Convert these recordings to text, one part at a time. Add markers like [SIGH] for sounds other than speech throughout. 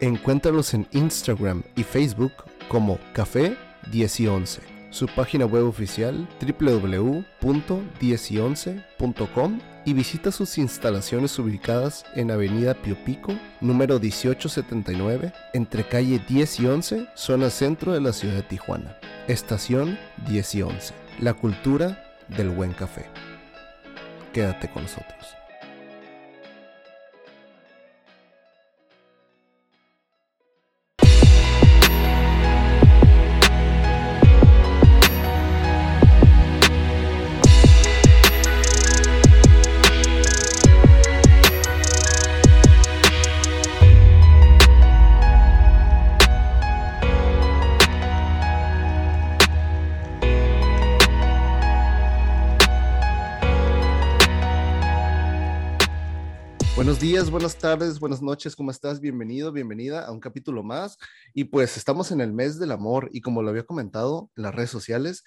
Encuéntralos en Instagram y Facebook como Café 10 y 11. Su página web oficial www.10y11.com y visita sus instalaciones ubicadas en Avenida Pio Pico, número 1879, entre calle 10 y 11, zona centro de la ciudad de Tijuana. Estación 10 y 11. La cultura del buen café. Quédate con nosotros. Buenos días, buenas tardes, buenas noches, ¿cómo estás? Bienvenido, bienvenida a un capítulo más. Y pues estamos en el mes del amor y como lo había comentado en las redes sociales,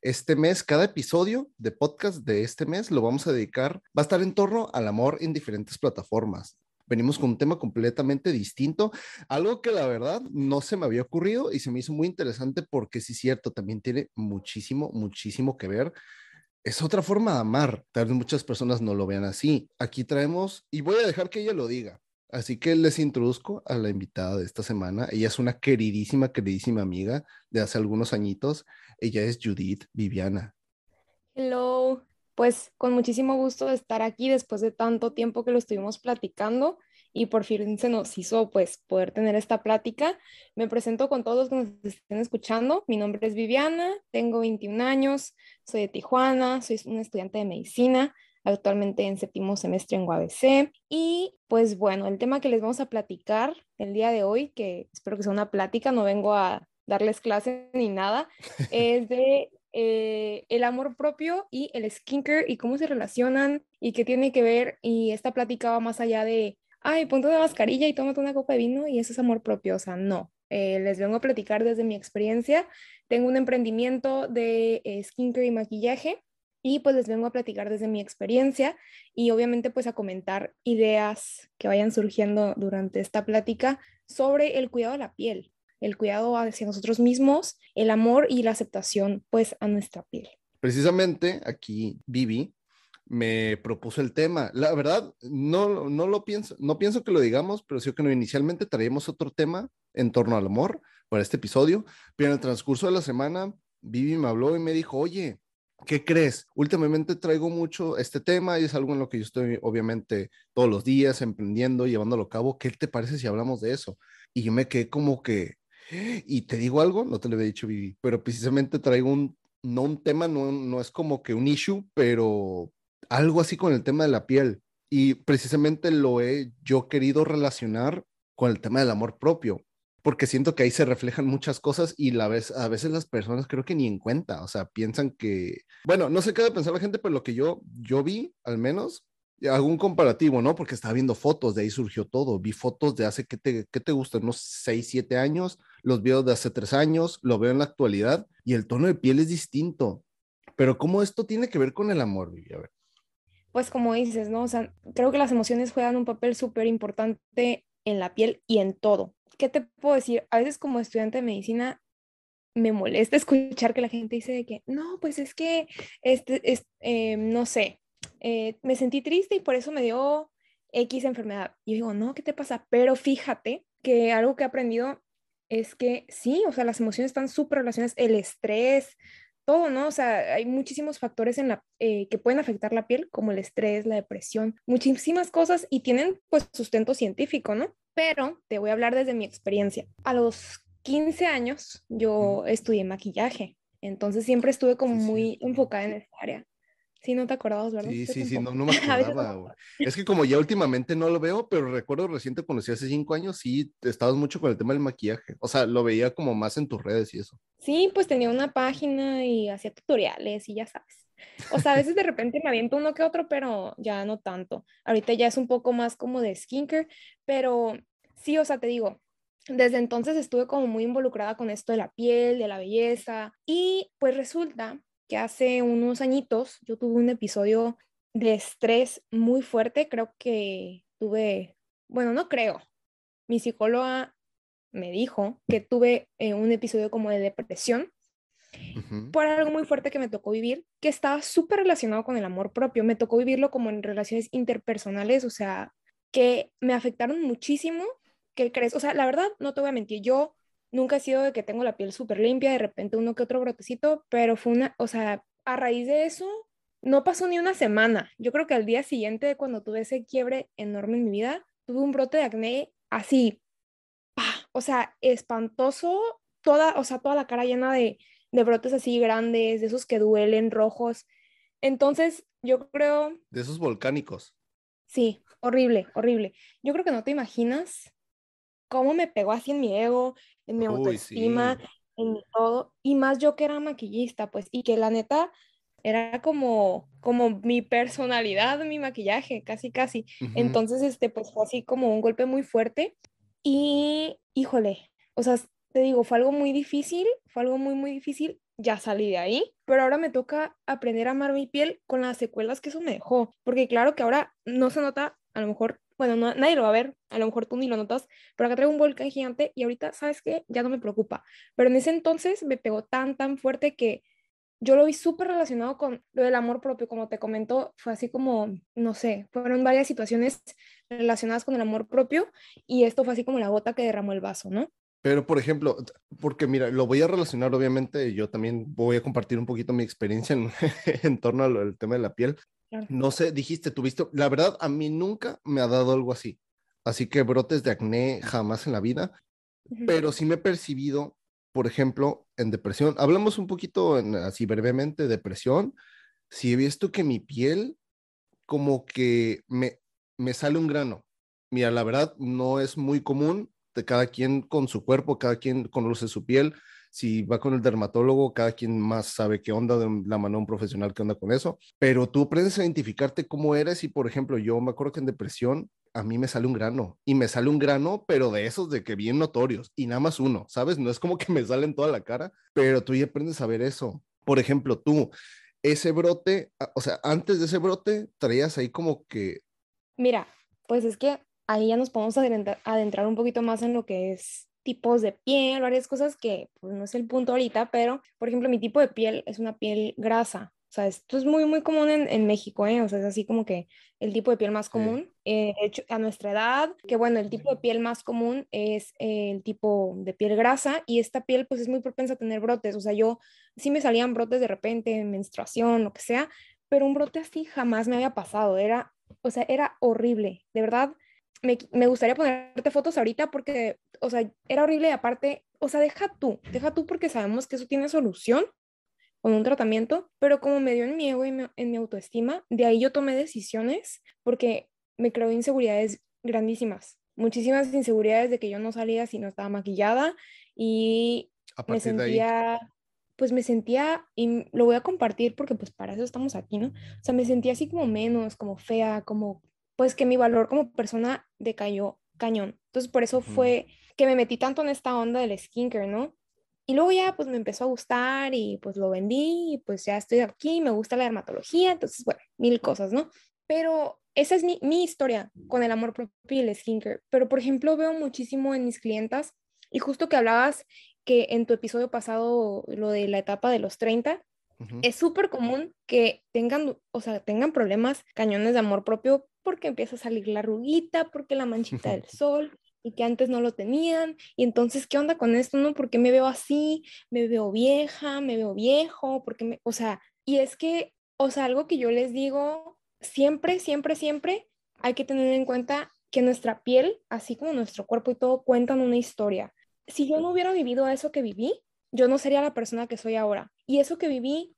este mes, cada episodio de podcast de este mes lo vamos a dedicar, va a estar en torno al amor en diferentes plataformas. Venimos con un tema completamente distinto, algo que la verdad no se me había ocurrido y se me hizo muy interesante porque sí es cierto, también tiene muchísimo, muchísimo que ver es otra forma de amar. Tal vez muchas personas no lo vean así. Aquí traemos, y voy a dejar que ella lo diga. Así que les introduzco a la invitada de esta semana. Ella es una queridísima, queridísima amiga de hace algunos añitos. Ella es Judith Viviana. Hello, pues con muchísimo gusto de estar aquí después de tanto tiempo que lo estuvimos platicando y por fin se nos hizo pues poder tener esta plática. Me presento con todos los que nos estén escuchando. Mi nombre es Viviana, tengo 21 años, soy de Tijuana, soy una estudiante de medicina, actualmente en séptimo semestre en UABC. Y pues bueno, el tema que les vamos a platicar el día de hoy, que espero que sea una plática, no vengo a darles clase ni nada, [LAUGHS] es de eh, el amor propio y el skincare y cómo se relacionan y qué tiene que ver. Y esta plática va más allá de ay, ponte una mascarilla y tómate una copa de vino y eso es amor propio. O sea, no. Eh, les vengo a platicar desde mi experiencia. Tengo un emprendimiento de eh, skincare y maquillaje y pues les vengo a platicar desde mi experiencia y obviamente pues a comentar ideas que vayan surgiendo durante esta plática sobre el cuidado de la piel, el cuidado hacia nosotros mismos, el amor y la aceptación pues a nuestra piel. Precisamente aquí Vivi me propuso el tema. La verdad, no, no lo pienso, no pienso que lo digamos, pero sí que no, inicialmente traíamos otro tema en torno al amor para este episodio, pero en el transcurso de la semana, Vivi me habló y me dijo, oye, ¿qué crees? Últimamente traigo mucho este tema y es algo en lo que yo estoy obviamente todos los días emprendiendo, llevándolo a cabo. ¿Qué te parece si hablamos de eso? Y yo me quedé como que, y te digo algo, no te lo había dicho Vivi, pero precisamente traigo un, no un tema, no, no es como que un issue, pero algo así con el tema de la piel. Y precisamente lo he yo querido relacionar con el tema del amor propio, porque siento que ahí se reflejan muchas cosas y a veces las personas creo que ni en cuenta, o sea, piensan que, bueno, no sé qué de pensar la gente, pero lo que yo, yo vi, al menos, un comparativo, ¿no? Porque estaba viendo fotos, de ahí surgió todo. Vi fotos de hace, ¿qué te, qué te gusta? Unos 6, 7 años, los videos de hace 3 años, lo veo en la actualidad y el tono de piel es distinto. Pero ¿cómo esto tiene que ver con el amor, Vivi? A ver pues como dices, ¿no? O sea, creo que las emociones juegan un papel súper importante en la piel y en todo. ¿Qué te puedo decir? A veces como estudiante de medicina me molesta [LAUGHS] escuchar que la gente dice de que, no, pues es que, este, es, eh, no sé, eh, me sentí triste y por eso me dio X enfermedad. Y yo digo, no, ¿qué te pasa? Pero fíjate que algo que he aprendido es que sí, o sea, las emociones están súper relacionadas, el estrés, todo, ¿no? O sea, hay muchísimos factores en la, eh, que pueden afectar la piel, como el estrés, la depresión, muchísimas cosas y tienen pues sustento científico, ¿no? Pero te voy a hablar desde mi experiencia. A los 15 años yo estudié maquillaje, entonces siempre estuve como muy enfocada en esa área. Sí, no te acordabas, ¿verdad? Sí, sí, sí, no, no me [LAUGHS] acordaba, güey. [LAUGHS] Es que como ya últimamente no lo veo, pero recuerdo reciente conocí hace cinco años, sí, estabas mucho con el tema del maquillaje. O sea, lo veía como más en tus redes y eso. Sí, pues tenía una página y hacía tutoriales y ya sabes. O sea, a veces de repente me aviento uno que otro, pero ya no tanto. Ahorita ya es un poco más como de skincare, pero sí, o sea, te digo, desde entonces estuve como muy involucrada con esto de la piel, de la belleza y pues resulta que hace unos añitos yo tuve un episodio de estrés muy fuerte, creo que tuve, bueno, no creo, mi psicóloga me dijo que tuve eh, un episodio como de depresión por algo muy fuerte que me tocó vivir, que estaba súper relacionado con el amor propio. Me tocó vivirlo como en relaciones interpersonales, o sea, que me afectaron muchísimo. ¿Qué crees? O sea, la verdad, no te voy a mentir, yo nunca he sido de que tengo la piel súper limpia, de repente uno que otro brotecito, pero fue una, o sea, a raíz de eso, no pasó ni una semana. Yo creo que al día siguiente, cuando tuve ese quiebre enorme en mi vida, tuve un brote de acné así, o sea, espantoso, toda, o sea, toda la cara llena de, de brotes así grandes, de esos que duelen, rojos. Entonces, yo creo... De esos volcánicos. Sí, horrible, horrible. Yo creo que no te imaginas cómo me pegó así en mi ego, en mi autoestima, en todo. Y más yo que era maquillista, pues, y que la neta era como, como mi personalidad, mi maquillaje, casi, casi. Entonces, este, pues fue así como un golpe muy fuerte. Y, híjole, o sea, te digo, fue algo muy difícil, fue algo muy, muy difícil, ya salí de ahí, pero ahora me toca aprender a amar mi piel con las secuelas que eso me dejó, porque claro que ahora no se nota, a lo mejor, bueno, nadie lo va a ver, a lo mejor tú ni lo notas, pero acá traigo un volcán gigante y ahorita, ¿sabes qué? Ya no me preocupa, pero en ese entonces me pegó tan, tan fuerte que yo lo vi súper relacionado con lo del amor propio, como te comento, fue así como, no sé, fueron varias situaciones relacionadas con el amor propio y esto fue así como la gota que derramó el vaso, ¿no? Pero, por ejemplo, porque mira, lo voy a relacionar, obviamente, yo también voy a compartir un poquito mi experiencia en, [LAUGHS] en torno al, tema de la piel. No sé, dijiste, tuviste, la verdad, a mí nunca me ha dado algo así. Así que brotes de acné jamás en la vida, pero sí me he percibido, por ejemplo, en depresión. Hablamos un poquito en, así brevemente de depresión. Si he visto que mi piel como que me, me sale un grano. Mira, la verdad no es muy común, de cada quien con su cuerpo, cada quien conoce su piel. Si va con el dermatólogo, cada quien más sabe qué onda de la mano un profesional que onda con eso. Pero tú aprendes a identificarte cómo eres y, por ejemplo, yo me acuerdo que en depresión a mí me sale un grano y me sale un grano, pero de esos de que bien notorios y nada más uno, ¿sabes? No es como que me sale en toda la cara, pero tú ya aprendes a ver eso. Por ejemplo, tú, ese brote, o sea, antes de ese brote, traías ahí como que... Mira, pues es que ahí ya nos podemos adentrar, un poquito más en lo que es tipos de piel, varias cosas que pues, no es el punto ahorita, pero por ejemplo mi tipo de piel es una piel grasa. O sea, esto es muy, muy común en, en México, ¿eh? O sea, es así como que el tipo de piel más común. Eh, de hecho, a nuestra edad, que bueno, el tipo de piel más común es el tipo de piel grasa y esta piel pues es muy propensa a tener brotes. O sea, yo sí me salían brotes de repente, menstruación, lo que sea, pero un brote así jamás me había pasado. Era, o sea, era horrible. De verdad, me, gustaría ponerte fotos ahorita porque, o sea, era horrible y aparte, o sea, deja tú, deja tú porque sabemos que eso tiene solución con un tratamiento, pero como me dio en mi ego y en mi autoestima, de ahí yo tomé decisiones porque me creó inseguridades grandísimas, muchísimas inseguridades de que yo no salía si no estaba maquillada y me sentía, pues me sentía, y lo voy a compartir porque pues para eso estamos aquí, ¿no? O sea, me sentía así como menos, como fea, como pues que mi valor como persona decayó cañón. Entonces por eso fue que me metí tanto en esta onda del skincare, ¿no? Y luego ya pues me empezó a gustar y pues lo vendí y pues ya estoy aquí, me gusta la dermatología, entonces bueno, mil cosas, ¿no? Pero esa es mi, mi historia con el amor propio y el skincare. Pero por ejemplo veo muchísimo en mis clientas y justo que hablabas que en tu episodio pasado lo de la etapa de los 30, es súper común que tengan, o sea, tengan problemas cañones de amor propio porque empieza a salir la ruguita, porque la manchita del [LAUGHS] sol y que antes no lo tenían. Y entonces, ¿qué onda con esto? ¿No? ¿Por qué me veo así? ¿Me veo vieja? ¿Me veo viejo? porque me, o sea, y es que, o sea, algo que yo les digo, siempre, siempre, siempre hay que tener en cuenta que nuestra piel, así como nuestro cuerpo y todo, cuentan una historia. Si yo no hubiera vivido eso que viví, yo no sería la persona que soy ahora. Y eso que viví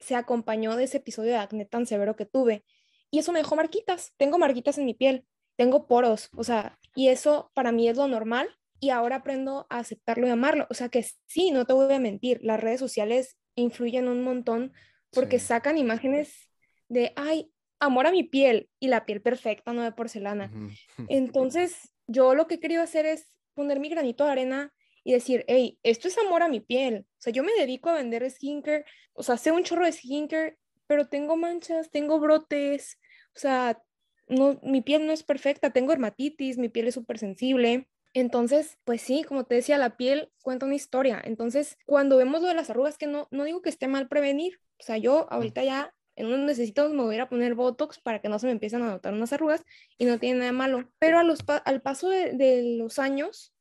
se acompañó de ese episodio de acné tan severo que tuve. Y eso me dejó marquitas. Tengo marquitas en mi piel, tengo poros, o sea, y eso para mí es lo normal. Y ahora aprendo a aceptarlo y amarlo. O sea que sí, no te voy a mentir, las redes sociales influyen un montón porque sacan imágenes de, ay, amor a mi piel y la piel perfecta, no de porcelana. [LAUGHS] Entonces, yo lo que querido hacer es poner mi granito de arena y decir, hey, esto es amor a mi piel. O sea, yo me dedico a vender skincare, o sea, sé un chorro de skincare, pero tengo manchas, tengo brotes, o sea, no, mi piel no es perfecta, tengo dermatitis, mi piel es súper sensible. Entonces, pues sí, como te decía, la piel cuenta una historia. Entonces, cuando vemos lo de las arrugas, que no, no digo que esté mal prevenir, o sea, yo ahorita ya en un necesito me voy a poner Botox para que no se me empiecen a notar unas arrugas y no tiene nada malo. Pero a los al paso de, los años,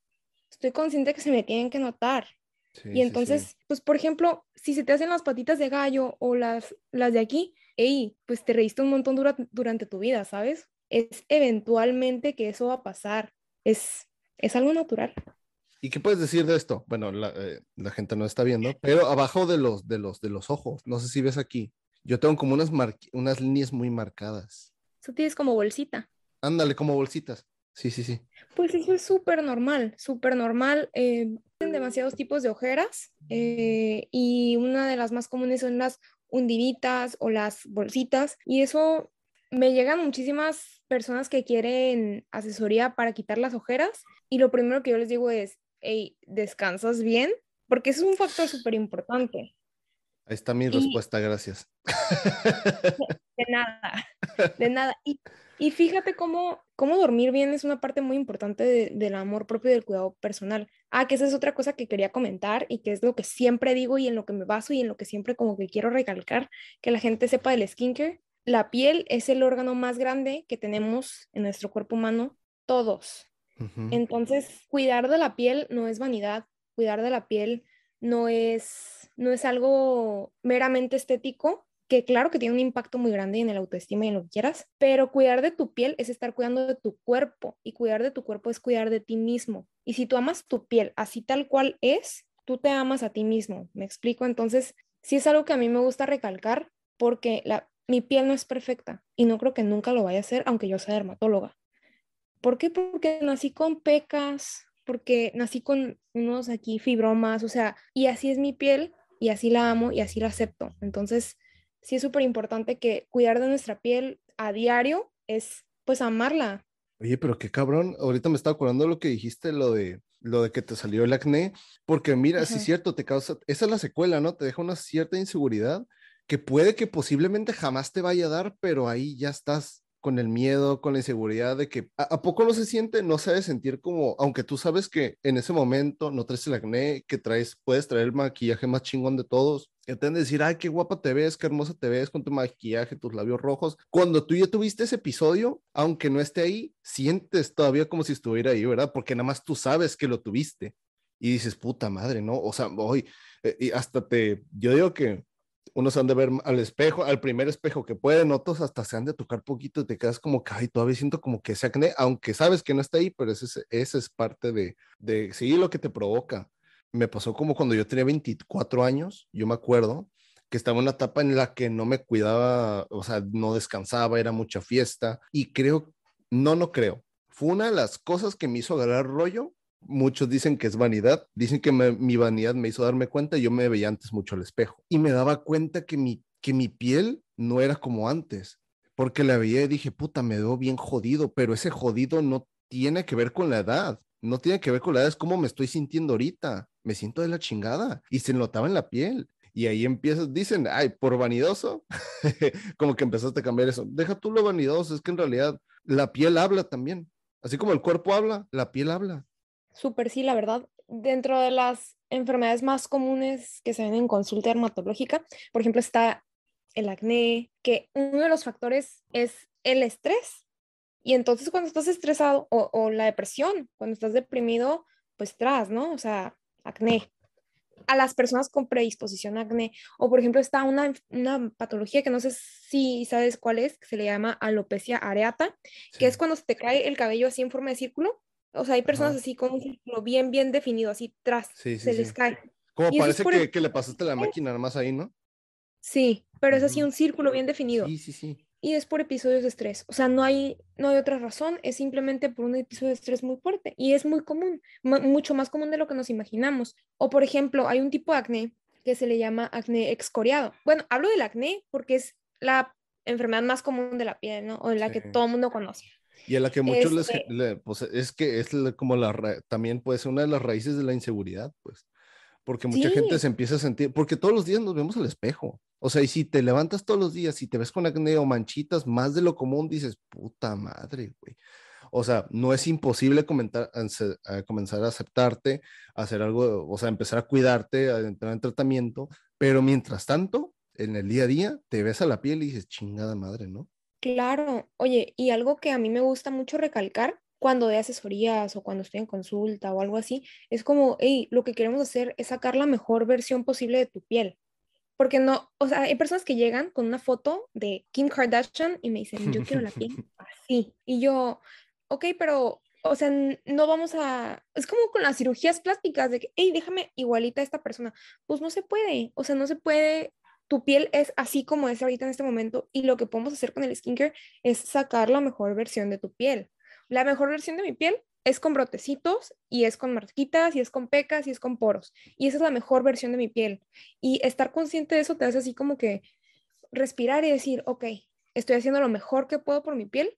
estoy consciente que se me tienen que notar. y entonces, pues por ejemplo, si se te hacen las patitas de gallo o las, las de aquí, hey, pues te reíste un montón durante tu vida, ¿sabes? Es eventualmente que eso va a pasar. Es, es algo natural. ¿Y qué puedes decir de esto? Bueno, la, eh, la, gente no está viendo, pero abajo de los, de los, de los ojos, no sé si ves aquí, yo tengo como unas, unas líneas muy marcadas. Eso tienes como bolsita. Ándale, como bolsitas. Sí, sí, sí. Pues eso es súper normal, súper normal. Eh, demasiados tipos de ojeras eh, y una de las más comunes son las hundiditas o las bolsitas y eso me llegan muchísimas personas que quieren asesoría para quitar las ojeras y lo primero que yo les digo es, hey, ¿descansas bien? Porque eso es un factor súper importante. Ahí está mi respuesta, gracias. De, nada, de [LAUGHS] nada. Y, y, fíjate cómo, cómo dormir bien es una parte muy importante del amor propio y del cuidado personal. Ah, que esa es otra cosa que quería comentar y que es lo que siempre digo y en lo que me baso y en lo que siempre como que quiero recalcar, que la gente sepa del skincare. La piel es el órgano más grande que tenemos en nuestro cuerpo humano, todos. Entonces, cuidar de la piel no es vanidad, cuidar de la piel no es, no es algo meramente estético, que claro que tiene un impacto muy grande en el autoestima y en lo que quieras, pero cuidar de tu piel es estar cuidando de tu cuerpo y cuidar de tu cuerpo es cuidar de ti mismo. Y si tú amas tu piel así tal cual es, tú te amas a ti mismo. ¿Me explico? Entonces, sí es algo que a mí me gusta recalcar porque la, mi piel no es perfecta y no creo que nunca lo vaya a ser, aunque yo sea dermatóloga. ¿Por qué? Porque nací con pecas, porque nací con unos aquí fibromas, o sea, y así es mi piel y así la amo y así la acepto. Entonces, sí es súper importante que cuidar de nuestra piel a diario es pues amarla. Oye, pero qué cabrón, ahorita me estaba acordando lo que dijiste, lo de lo de que te salió el acné, porque mira, sí es cierto, te causa, esa es la secuela, ¿no? Te deja una cierta inseguridad que puede que posiblemente jamás te vaya a dar, pero ahí ya estás con el miedo, con la inseguridad de que a, poco no se siente, no se debe sentir como, aunque tú sabes que en ese momento no traes el acné, que traes, puedes traer el maquillaje más chingón de todos, que te de decir, ay, qué guapa te ves, qué hermosa te ves con tu maquillaje, tus labios rojos. Cuando tú ya tuviste ese episodio, aunque no esté ahí, sientes todavía como si estuviera ahí, ¿verdad? Porque nada más tú sabes que lo tuviste. Y dices, puta madre, ¿no? O sea, hoy, eh, y hasta te, yo digo que unos han de ver al espejo, al primer espejo que pueden, otros hasta se han de tocar poquito y te quedas como que, ay, todavía siento como que ese acné, aunque sabes que no está ahí, pero ese, es parte de, de, sí, lo que te provoca. Me pasó como cuando yo tenía 24 años, yo me acuerdo que estaba en una etapa en la que no me cuidaba, o sea, no descansaba, era mucha fiesta y creo, no, no creo. Fue una de las cosas que me hizo agarrar rollo muchos dicen que es vanidad, dicen que mi vanidad me hizo darme cuenta, yo me veía antes mucho al espejo y me daba cuenta que mi, que mi piel no era como antes, porque la veía y dije, puta, me veo bien jodido, pero ese jodido no tiene que ver con la edad, no tiene que ver con la edad, es como me estoy sintiendo ahorita, me siento de la chingada y se notaba en la piel. Y ahí empiezas, dicen, ay, por vanidoso, [LAUGHS] como que empezaste a cambiar eso. Deja tú lo vanidoso, es que en realidad la piel habla también. Así como el cuerpo habla, la piel habla. Súper sí, la verdad. Dentro de las enfermedades más comunes que se ven en consulta dermatológica, por ejemplo, está el acné, que uno de los factores es el estrés. Y entonces cuando estás estresado o, la depresión, cuando estás deprimido, pues tras, ¿no? O sea, acné. A las personas con predisposición a acné. O por ejemplo, está una, una patología que no sé si sabes cuál es, que se le llama alopecia areata, que es cuando se te cae el cabello así en forma de círculo o sea, hay personas así con un círculo bien, bien definido, así tras, se les cae. Como parece que, que, le pasaste la máquina nada más ahí, ¿no? Sí, pero es así un círculo bien definido. Sí, sí, sí. Y es por episodios de estrés. O sea, no hay, no hay otra razón, es simplemente por un episodio de estrés muy fuerte. Y es muy común, mucho más común de lo que nos imaginamos. O por ejemplo, hay un tipo de acné que se le llama acné excoriado. Bueno, hablo del acné porque es la enfermedad más común de la piel, ¿no? O la que todo el mundo conoce. Y a la que muchos les, este pues es que es como la, también puede ser una de las raíces de la inseguridad, pues. Porque mucha gente se empieza a sentir, porque todos los días nos vemos al espejo. O sea, y si te levantas todos los días y te ves con acné o manchitas más de lo común, dices, puta madre, güey. O sea, no es imposible comentar, a comenzar a aceptarte, hacer algo, o sea, empezar a cuidarte, a entrar en tratamiento, pero mientras tanto, en el día a día, te ves a la piel y dices, chingada madre, ¿no? Claro, oye, y algo que a mí me gusta mucho recalcar cuando de asesorías o cuando estoy en consulta o algo así, es como, hey, lo que queremos hacer es sacar la mejor versión posible de tu piel. Porque no, o sea, hay personas que llegan con una foto de Kim Kardashian y me dicen, yo quiero la piel [LAUGHS] así. Y yo, ok, pero, o sea, no vamos a, es como con las cirugías plásticas de que, hey, déjame igualita a esta persona. Pues no se puede, o sea, no se puede tu piel es así como es ahorita en este momento y lo que podemos hacer con el skincare es sacar la mejor versión de tu piel. La mejor versión de mi piel es con brotecitos y es con marquitas y es con pecas y es con poros. Y esa es la mejor versión de mi piel. Y estar consciente de eso te hace así como que respirar y decir, ok, estoy haciendo lo mejor que puedo por mi piel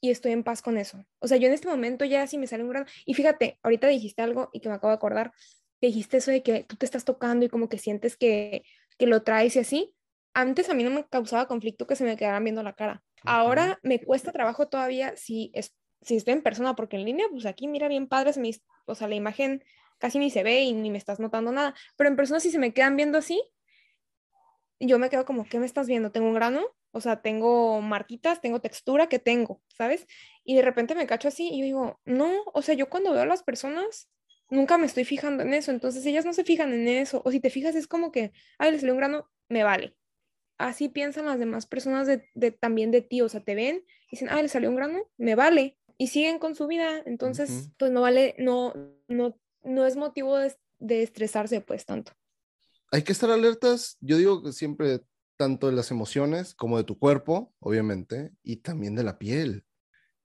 y estoy en paz con eso. O sea, yo en este momento ya si me sale un grano, y fíjate, ahorita dijiste algo y que me acabo de acordar, dijiste eso de que tú te estás tocando y como que sientes que que lo traes y así, antes a mí no me causaba conflicto que se me quedaran viendo la cara. Ahora me cuesta trabajo todavía si, es, si estoy en persona, porque en línea, pues aquí mira bien padre, se me, o sea, la imagen casi ni se ve y ni me estás notando nada, pero en persona si se me quedan viendo así, yo me quedo como, ¿qué me estás viendo? ¿Tengo un grano? O sea, tengo marquitas, tengo textura, ¿qué tengo? ¿Sabes? Y de repente me cacho así y yo digo, no, o sea, yo cuando veo a las personas, nunca me estoy fijando en eso, entonces ellas no se fijan en eso, o si te fijas es como que, ay, le salió un grano, me vale. Así piensan las demás personas de, también de ti, o sea, te ven y dicen, ay, le salió un grano, me vale, y siguen con su vida, entonces, pues no vale, no, no, no es motivo de, de estresarse pues tanto. Hay que estar alertas, yo digo que siempre tanto de las emociones como de tu cuerpo, obviamente, y también de la piel.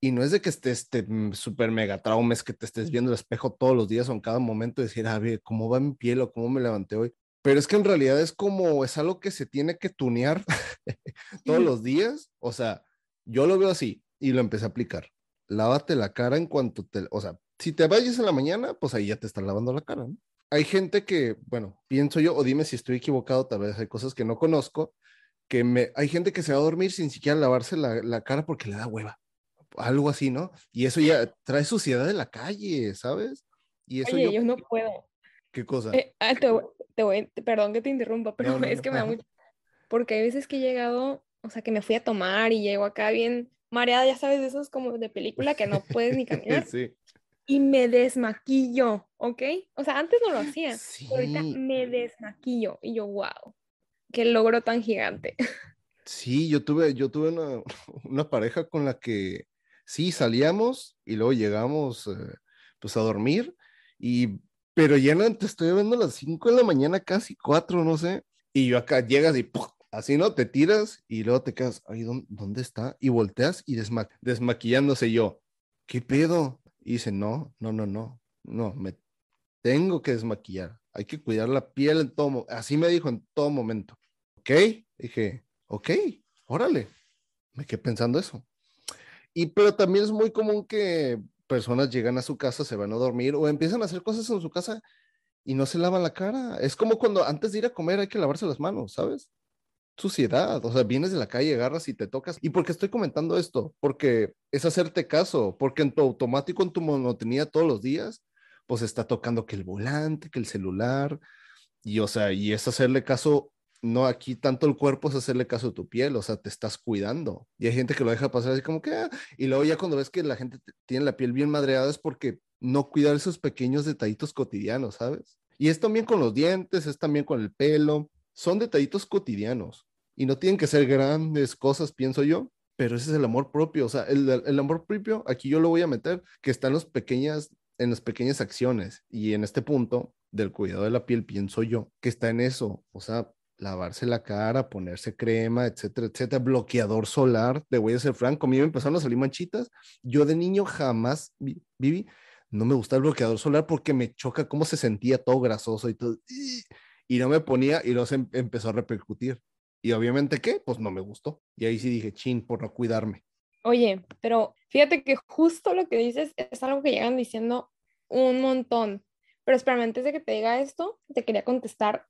Y no es de que estés este, súper mega trauma, es que te estés viendo el espejo todos los días o en cada momento y decir, a ver, ¿cómo va mi piel o cómo me levanté hoy? Pero es que en realidad es como, es algo que se tiene que tunear [LAUGHS] todos los días. O sea, yo lo veo así y lo empecé a aplicar. Lávate la cara en cuanto te, o sea, si te vayas en la mañana, pues ahí ya te estás lavando la cara, ¿no? Hay gente que, bueno, pienso yo, o dime si estoy equivocado, tal vez hay cosas que no conozco, que me, hay gente que se va a dormir sin siquiera lavarse la, la cara porque le da hueva algo así, ¿no? Y eso ya trae suciedad de la calle, ¿sabes? Y eso Oye, yo, no puedo. ¿Qué cosa? Eh, ah, te, voy, perdón que te interrumpa, pero [LAUGHS] es que me da mucho... Porque hay veces que he llegado, o sea, que me fui a tomar y llego acá bien mareada, ya sabes, de esos como de película que no puedes ni [LAUGHS] caminar. sí. Y me desmaquillo, ¿ok? O sea, antes no lo hacía, pero ahorita me desmaquillo. Y yo, wow, qué logro tan gigante. Sí, yo tuve, yo tuve una, [LAUGHS] una pareja con la que sí, salíamos y luego llegamos eh, pues a dormir, y, pero ya no, te estoy viendo a las 5 de la mañana, casi 4, no sé, y yo acá llegas y así, ¿no? Te tiras y luego te quedas, ay, ¿dónde, está? Y volteas y desmaquillándose yo, ¿qué pedo? Y dice, no, no, no, no, no, me tengo que desmaquillar, hay que cuidar la piel en todo, así me dijo en todo momento, ¿ok? Dije, ok, órale, me quedé pensando eso. Y pero también es muy común que personas llegan a su casa, se van a dormir o empiezan a hacer cosas en su casa y no se lavan la cara. Es como cuando antes de ir a comer hay que lavarse las manos, ¿sabes? Suciedad, o sea, vienes de la calle, agarras y te tocas. ¿Y por qué estoy comentando esto? Porque es hacerte caso, porque en tu automático, en tu monotonía todos los días, pues está tocando que el volante, que el celular, y o sea, y es hacerle caso no, aquí tanto el cuerpo es hacerle caso a tu piel, o sea, te estás cuidando. Y hay gente que lo deja pasar así como que, ah", y luego ya cuando ves que la gente tiene la piel bien madreada es porque no cuidar esos pequeños detallitos cotidianos, ¿sabes? Y es también con los dientes, es también con el pelo, son detallitos cotidianos y no tienen que ser grandes cosas, pienso yo, pero ese es el amor propio, o sea, el, el amor propio, aquí yo lo voy a meter, que está los pequeñas, en las pequeñas acciones y en este punto del cuidado de la piel, pienso yo, que está en eso, o sea, lavarse la cara, ponerse crema, etcétera, etcétera, bloqueador solar, le voy a ser franco, a mí me empezaron a salir manchitas, yo de niño jamás, Vivi, no me gusta el bloqueador solar porque me choca cómo se sentía todo grasoso y todo, y no me ponía y luego se em, empezó a repercutir. Y obviamente, ¿qué? Pues no me gustó. Y ahí sí dije, chin, por no cuidarme. Oye, pero fíjate que justo lo que dices es algo que llegan diciendo un montón. Pero espérame, antes de que te diga esto, te quería contestar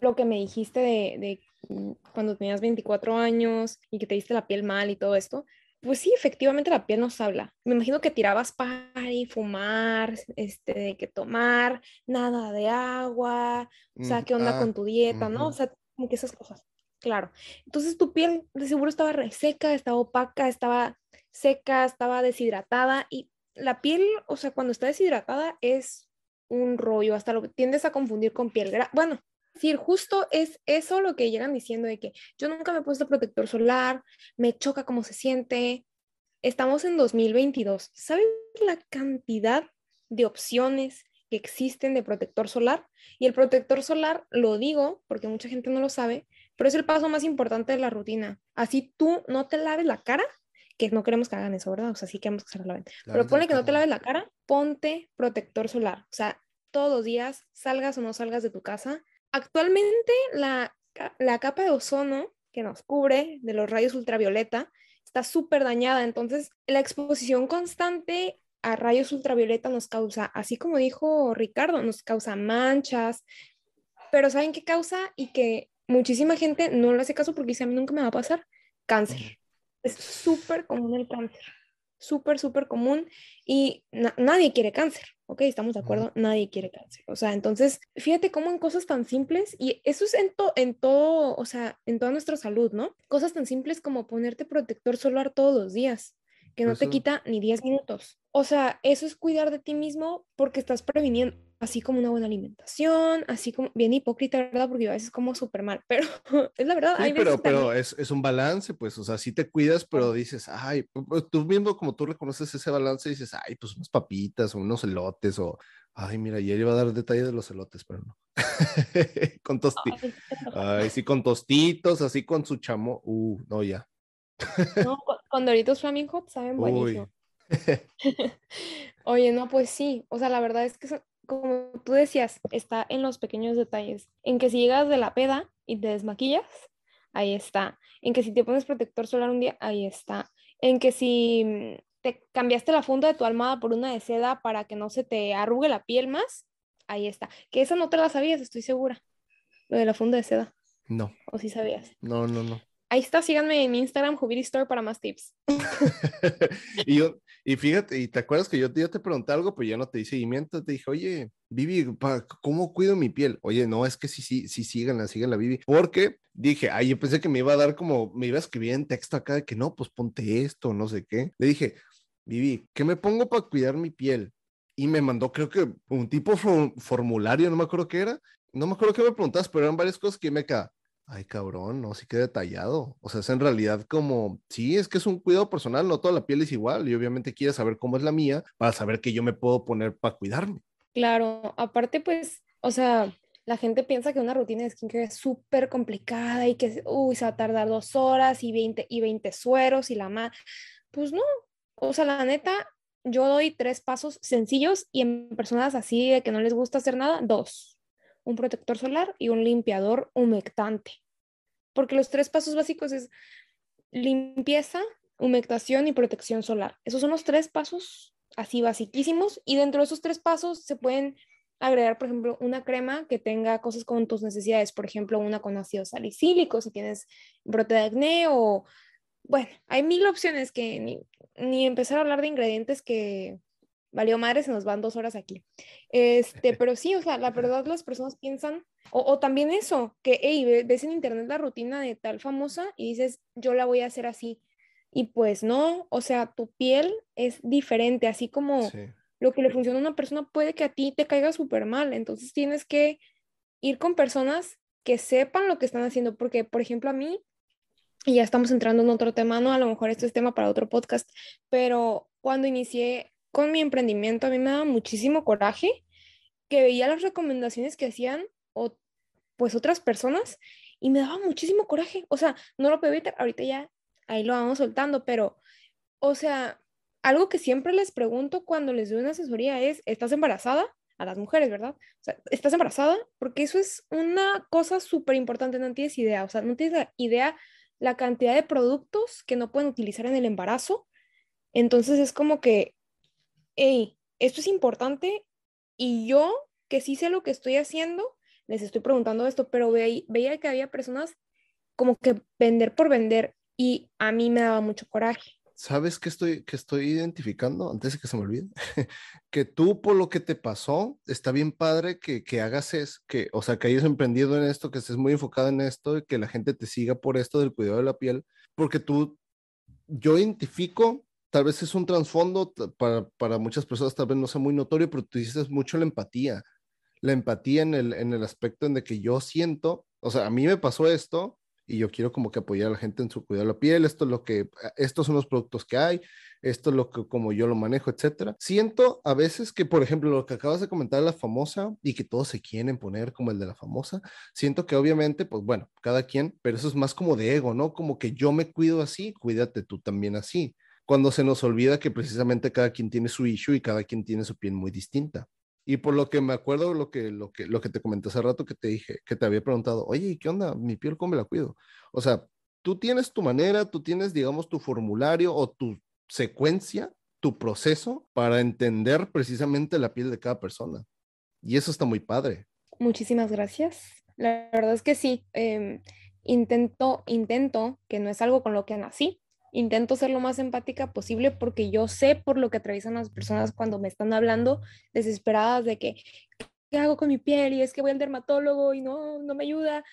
lo que me dijiste de, de mm, cuando tenías 24 años y que te diste la piel mal y todo esto. Pues sí, efectivamente la piel nos habla. Me imagino que tirabas y fumar, este, de que tomar, nada de agua, o sea, qué onda con tu dieta, ¿no? O sea, como que esas cosas. Claro. Entonces tu piel de seguro estaba reseca, estaba opaca, estaba seca, estaba deshidratada y la piel, o sea, cuando está deshidratada es un rollo, hasta lo tiendes a confundir con piel grasa. Bueno, Sí, justo es eso lo que llegan diciendo de que yo nunca me he puesto protector solar, me choca cómo se siente. Estamos en 2022. ¿Sabes la cantidad de opciones que existen de protector solar? Y el protector solar, lo digo porque mucha gente no lo sabe, pero es el paso más importante de la rutina. Así tú no te laves la cara, que no queremos que hagan eso, ¿verdad? O sea, sí queremos que se la laven. Pero ponle que no te laves la cara, ponte protector solar. O sea, todos los días, salgas o no salgas de tu casa, Actualmente la, capa de ozono que nos cubre de los rayos ultravioleta está súper dañada, entonces la exposición constante a rayos ultravioleta nos causa, así como dijo Ricardo, nos causa manchas, pero ¿saben qué causa? Y que muchísima gente no le hace caso porque dice, a mí nunca me va a pasar, cáncer. Es súper común el cáncer súper, súper común y nadie quiere cáncer, ¿ok? Estamos de acuerdo, nadie quiere cáncer. O sea, entonces, fíjate cómo en cosas tan simples, y eso es en, en todo, o sea, en toda nuestra salud, ¿no? Cosas tan simples como ponerte protector solar todos los días, que no te quita ni 10 minutos. O sea, eso es cuidar de ti mismo porque estás previniendo así como una buena alimentación, así como bien hipócrita, ¿verdad? Porque a veces como súper mal, [LAUGHS] pero es la verdad. Sí, pero, pero es, es, un balance, pues, o sea, sí te cuidas, pero dices, ay, tú mismo como tú reconoces ese balance, dices, ay, pues unas papitas o unos elotes o, ay, mira, ayer iba a dar detalle de los elotes, pero no. [LAUGHS] con tostitos. Ay, sí, con tostitos, así con su chamo, uh, no, ya. No, con, Doritos Flaming Hot saben buenísimo. [LAUGHS] [LAUGHS] Oye, no, pues sí, o sea, la verdad es que como tú decías, está en los pequeños detalles. En que si llegas de la peda y te desmaquillas, ahí está. En que si te pones protector solar un día, ahí está. En que si mm, te cambiaste la funda de tu almohada por una de seda para que no se te arrugue la piel más, ahí está. Que esa no te la sabías, estoy segura. Lo de la funda de seda. No. ¿O si sabías? No, no, no. Ahí está, síganme en Instagram, Jubiri Store, para más tips. [LAUGHS] y, yo, y fíjate, y te acuerdas que yo, yo te pregunté algo, pero ya no te di seguimiento. Te dije, oye, Vivi, ¿cómo cuido mi piel? Oye, no, es que sí, sí, sí, síganla, síganla, Vivi. Porque dije, ay, yo pensé que me iba a dar como, me iba a escribir en texto acá de que no, pues ponte esto, no sé qué. Le dije, Vivi, ¿qué me pongo para cuidar mi piel? Y me mandó, creo que un tipo formulario, no me acuerdo qué era. No me acuerdo qué me preguntas, pero eran varias cosas que me quedaban Ay, cabrón, no, sí que detallado. O sea, es en realidad como, sí, es que es un cuidado personal, no toda la piel es igual y obviamente quieres saber cómo es la mía para saber qué yo me puedo poner para cuidarme. Claro, aparte pues, o sea, la gente piensa que una rutina de skincare es súper complicada y que, uy, se va a tardar dos horas y 20, y 20 sueros y la más. Pues no, o sea, la neta, yo doy tres pasos sencillos y en personas así de que no les gusta hacer nada, dos un protector solar y un limpiador humectante. Porque los tres pasos básicos es limpieza, humectación y protección solar. Esos son los tres pasos así basiquísimos y dentro de esos tres pasos se pueden agregar, por ejemplo, una crema que tenga cosas con tus necesidades, por ejemplo, una con ácido salicílico si tienes brote de acné o, bueno, hay mil opciones que ni, ni empezar a hablar de ingredientes que valió madre, se nos van dos horas aquí. Este, [LAUGHS] pero sí, o sea, la verdad las personas piensan, o, también eso, que, hey, ves en internet la rutina de tal famosa y dices, yo la voy a hacer así. Y pues no, o sea, tu piel es diferente, así como lo que le funciona a una persona puede que a ti te caiga súper mal. Entonces tienes que ir con personas que sepan lo que están haciendo, porque, por ejemplo, a mí, y ya estamos entrando en otro tema, ¿no? A lo mejor esto es tema para otro podcast, pero cuando inicié con mi emprendimiento, a mí me daba muchísimo coraje que veía las recomendaciones que hacían o pues otras personas y me daba muchísimo coraje. O sea, no lo puedo evitar, ahorita ya ahí lo vamos soltando, pero, o sea, algo que siempre les pregunto cuando les doy una asesoría es, ¿estás embarazada? A las mujeres, ¿verdad? O sea, ¿estás embarazada? Porque eso es una cosa súper importante, no tienes idea, o sea, no tienes idea la cantidad de productos que no pueden utilizar en el embarazo. Entonces es como que, hey, esto es importante y yo, que sí sé lo que estoy haciendo, les estoy preguntando esto, pero veía que había personas como que vender por vender y a mí me daba mucho coraje. ¿Sabes qué estoy, que estoy identificando? Antes de que se me olvide, [LAUGHS] que tú por lo que te pasó, está bien padre que, que hagas es, que, o sea, que hayas emprendido en esto, que estés muy enfocado en esto y que la gente te siga por esto del cuidado de la piel, porque tú, yo identifico, tal vez es un trasfondo para, para muchas personas, tal vez no sea muy notorio, pero tú dices mucho la empatía, la empatía en el, en el aspecto en de que yo siento, o sea, a mí me pasó esto, y yo quiero como que apoyar a la gente en su cuidado de la piel, esto es lo que, estos son los productos que hay, esto es lo que como yo lo manejo, etcétera. Siento a veces que, por ejemplo, lo que acabas de comentar, la famosa, y que todos se quieren poner como el de la famosa, siento que obviamente, pues bueno, cada quien, pero eso es más como de ego, ¿no? Como que yo me cuido así, cuídate tú también así. Cuando se nos olvida que precisamente cada quien tiene su issue y cada quien tiene su piel muy distinta. Y por lo que me acuerdo, lo que, lo que, lo que te comenté hace rato que te dije, que te había preguntado, oye, ¿qué onda? Mi piel, ¿cómo me la cuido? O sea, tú tienes tu manera, tú tienes, digamos, tu formulario o tu secuencia, tu proceso para entender precisamente la piel de cada persona. Y eso está muy padre. Muchísimas gracias. La verdad es que sí. Em, intento, intento, que no es algo con lo que nací, intento ser lo más empática posible porque yo sé por lo que atraviesan las personas cuando me están hablando desesperadas de que, ¿qué hago con mi piel? Y es que voy al dermatólogo y no, no me ayuda.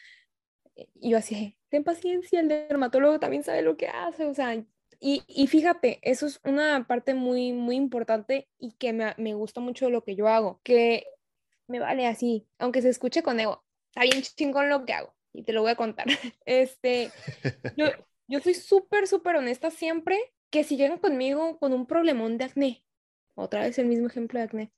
Y yo así, ten paciencia, el dermatólogo también sabe lo que hace, o sea, y, y fíjate, eso es una parte muy, muy importante y que me, me gusta mucho de lo que yo hago, que me vale así, aunque se escuche con ego, está bien chingón lo que hago y te lo voy a contar. [LAUGHS] Este, yo, yo soy súper, súper honesta siempre que si llegan conmigo con un problemón de acné, otra vez el mismo ejemplo de acné,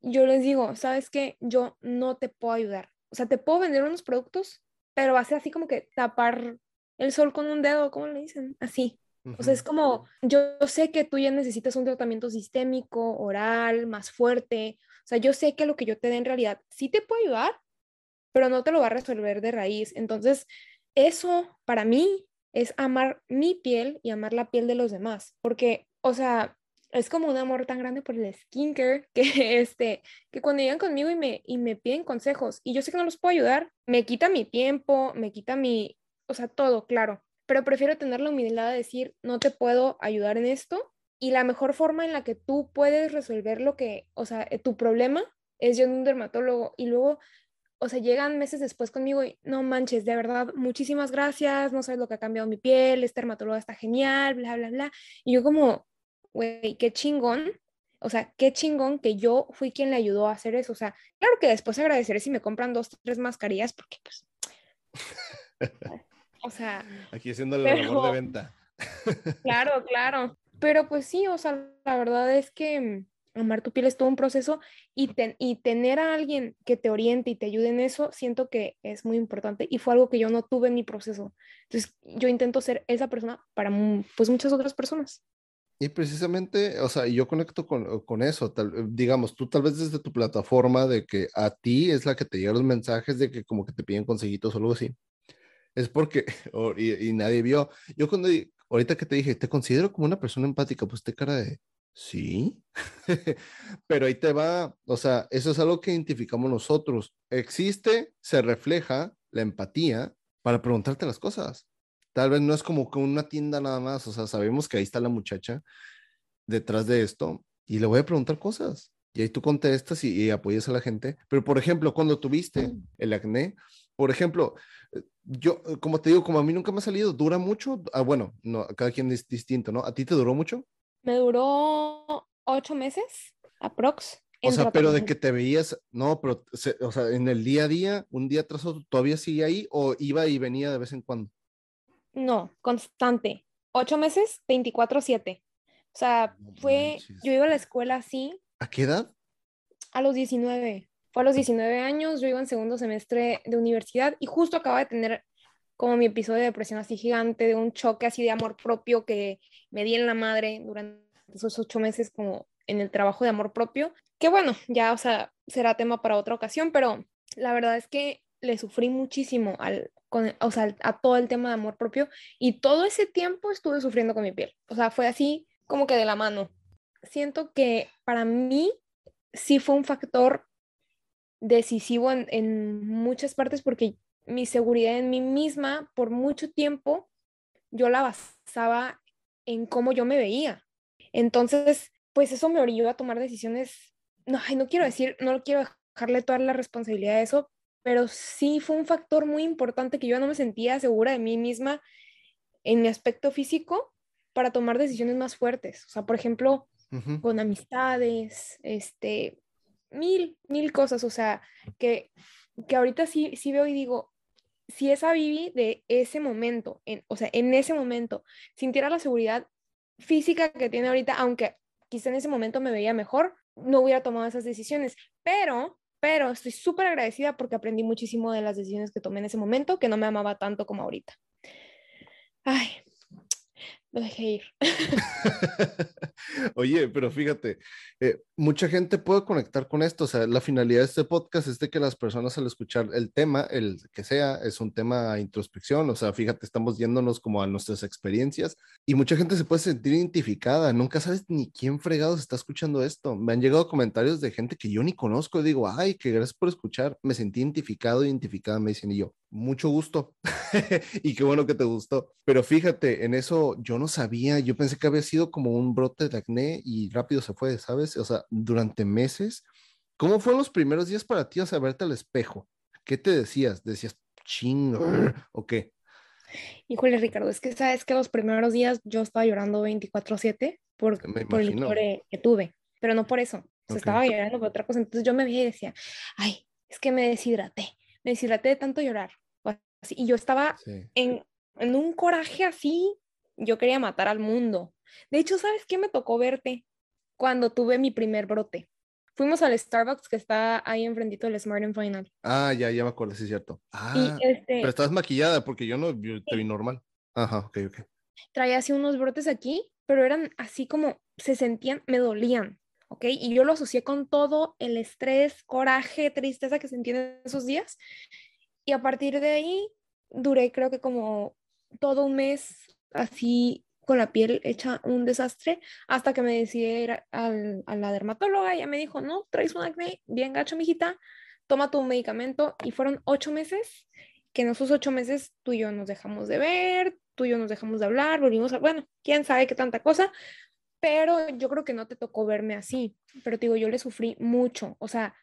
yo les digo, ¿sabes qué? Yo no te puedo ayudar. O sea, te puedo vender unos productos, pero va a ser así como que tapar el sol con un dedo, ¿cómo le dicen? Así. O sea, es como, yo sé que tú ya necesitas un tratamiento sistémico, oral, más fuerte. O sea, yo sé que lo que yo te dé en realidad sí te puede ayudar, pero no te lo va a resolver de raíz. Entonces, eso para mí es amar mi piel y amar la piel de los demás, porque, o sea, es como un amor tan grande por el skincare [LAUGHS] que, este, que cuando llegan conmigo y me, y me piden consejos y yo sé que no los puedo ayudar, me quita mi tiempo, me quita mi, o sea, todo, claro, pero prefiero tener la humildad de decir, no te puedo ayudar en esto y la mejor forma en la que tú puedes resolver lo que, o sea, tu problema es yendo a un dermatólogo y luego o sea, llegan meses después conmigo y no manches, de verdad, muchísimas gracias, no sabes lo que ha cambiado mi piel, este dermatólogo está genial, bla, bla, bla. Y yo como, güey, qué chingón, o sea, qué chingón que yo fui quien le ayudó a hacer eso. O sea, claro que después agradeceré si me compran dos, tres mascarillas, porque pues, [LAUGHS] o sea. Aquí haciendo el labor de venta. [LAUGHS] claro, claro. Pero pues sí, o sea, la verdad es que amar tu piel es todo un proceso y, y tener a alguien que te oriente y te ayude en eso, siento que es muy importante y fue algo que yo no tuve en mi proceso. Entonces, yo intento ser esa persona para pues muchas otras personas. Y precisamente, o sea, yo conecto con, con eso, tal, digamos, tú tal vez desde tu plataforma de que a ti es la que te llegan los mensajes de que como que te piden consejitos o algo así. Es porque, [LAUGHS] y, y, nadie vio, yo cuando, ahorita que te dije, te considero como una persona empática, pues te cara de, Sí, [LAUGHS] pero ahí te va, o sea, eso es algo que identificamos nosotros. Existe, se refleja la empatía para preguntarte las cosas. Tal vez no es como con una tienda nada más, o sea, sabemos que ahí está la muchacha detrás de esto y le voy a preguntar cosas. Y ahí tú contestas y, y apoyas a la gente. Pero, por ejemplo, cuando tuviste el acné, por ejemplo, eh, yo, como te digo, como a mí nunca me ha salido, ¿dura mucho? Ah, bueno, no, cada quien es distinto, ¿no? ¿A ti te duró mucho? Me duró ocho meses, aprox. O sea, pero de que te veías, no, pero, o sea, en el día a día, un día tras otro, ¿todavía sigue ahí o iba y venía de vez en cuando? No, constante. Ocho meses, 24-7. O sea, fue, yo iba a la escuela así. ¿A qué edad? A los 19. Fue a los 19 años, yo iba en segundo semestre de universidad y justo acaba de tener como mi episodio de depresión así gigante, de un choque así de amor propio que me di en la madre durante esos ocho meses como en el trabajo de amor propio, que bueno, ya, o sea, será tema para otra ocasión, pero la verdad es que le sufrí muchísimo al, con, o sea, a todo el tema de amor propio y todo ese tiempo estuve sufriendo con mi piel. O sea, fue así como que de la mano. Siento que para mí sí fue un factor decisivo en, en muchas partes porque mi seguridad en mí misma por mucho tiempo yo la basaba en cómo yo me veía. Entonces, pues eso me orilló a tomar decisiones, no, no quiero decir, no quiero dejarle toda la responsabilidad de eso, pero sí fue un factor muy importante que yo no me sentía segura de mí misma en mi aspecto físico para tomar decisiones más fuertes. O sea, por ejemplo, con amistades, este, mil, mil cosas. O sea, que, que ahorita sí, sí veo y digo, si esa Vivi de ese momento, en, o sea, en ese momento, sintiera la seguridad física que tiene ahorita, aunque quizá en ese momento me veía mejor, no hubiera tomado esas decisiones. Pero pero estoy súper agradecida porque aprendí muchísimo de las decisiones que tomé en ese momento, que no me amaba tanto como ahorita. Ay, lo dejé ir. [LAUGHS] Oye, pero fíjate, eh, mucha gente puede conectar con esto. O sea, la finalidad de este podcast es de que las personas al escuchar el tema, el que sea, es un tema de introspección. O sea, fíjate, estamos yéndonos como a nuestras experiencias y mucha gente se puede sentir identificada. Nunca sabes ni quién fregados está escuchando esto. Me han llegado comentarios de gente que yo ni conozco. Y digo, ay, que gracias por escuchar. Me sentí identificado, identificada. Me dicen, y yo, mucho gusto. [LAUGHS] y qué bueno que te gustó. Pero fíjate, en eso yo no sabía, yo pensé que había sido como un brote de acné y rápido se fue, ¿sabes? O sea, durante meses. ¿Cómo fueron los primeros días para ti, o sea, verte al espejo? ¿Qué te decías? ¿Decías chingo [LAUGHS] o qué? Híjole, Ricardo, es que sabes que los primeros días yo estaba llorando 24/7 por, por el dolor que tuve, pero no por eso. se estaba llorando por otra cosa. Entonces yo me veía y decía, ay, es que me deshidraté, me deshidraté de tanto llorar. Y yo estaba en, en un coraje así, yo quería matar al mundo. De hecho, ¿sabes qué me tocó verte cuando tuve mi primer brote? Fuimos al Starbucks que está ahí enfrentito del Smart and Final. Ah, ya, ya me acuerdo, sí es cierto. Ah, este pero estás maquillada porque yo no te vi normal. Ajá, ok, ok. Traía así unos brotes aquí, pero eran así como se sentían, me dolían, ¿ok? Y yo lo asocié con todo el estrés, coraje, tristeza que sentí en esos días. Y a partir de ahí duré creo que como todo un mes así con la piel hecha un desastre hasta que me decidí ir a, la dermatóloga. Ella me dijo, no, traes un acné bien gacho, mijita, toma tu medicamento. Y fueron ocho meses que en esos ocho meses tú y yo nos dejamos de ver, tú y yo nos dejamos de hablar, volvimos a, bueno, quién sabe qué tanta cosa, pero yo creo que no te tocó verme así. Pero te digo, yo le sufrí mucho, o sea,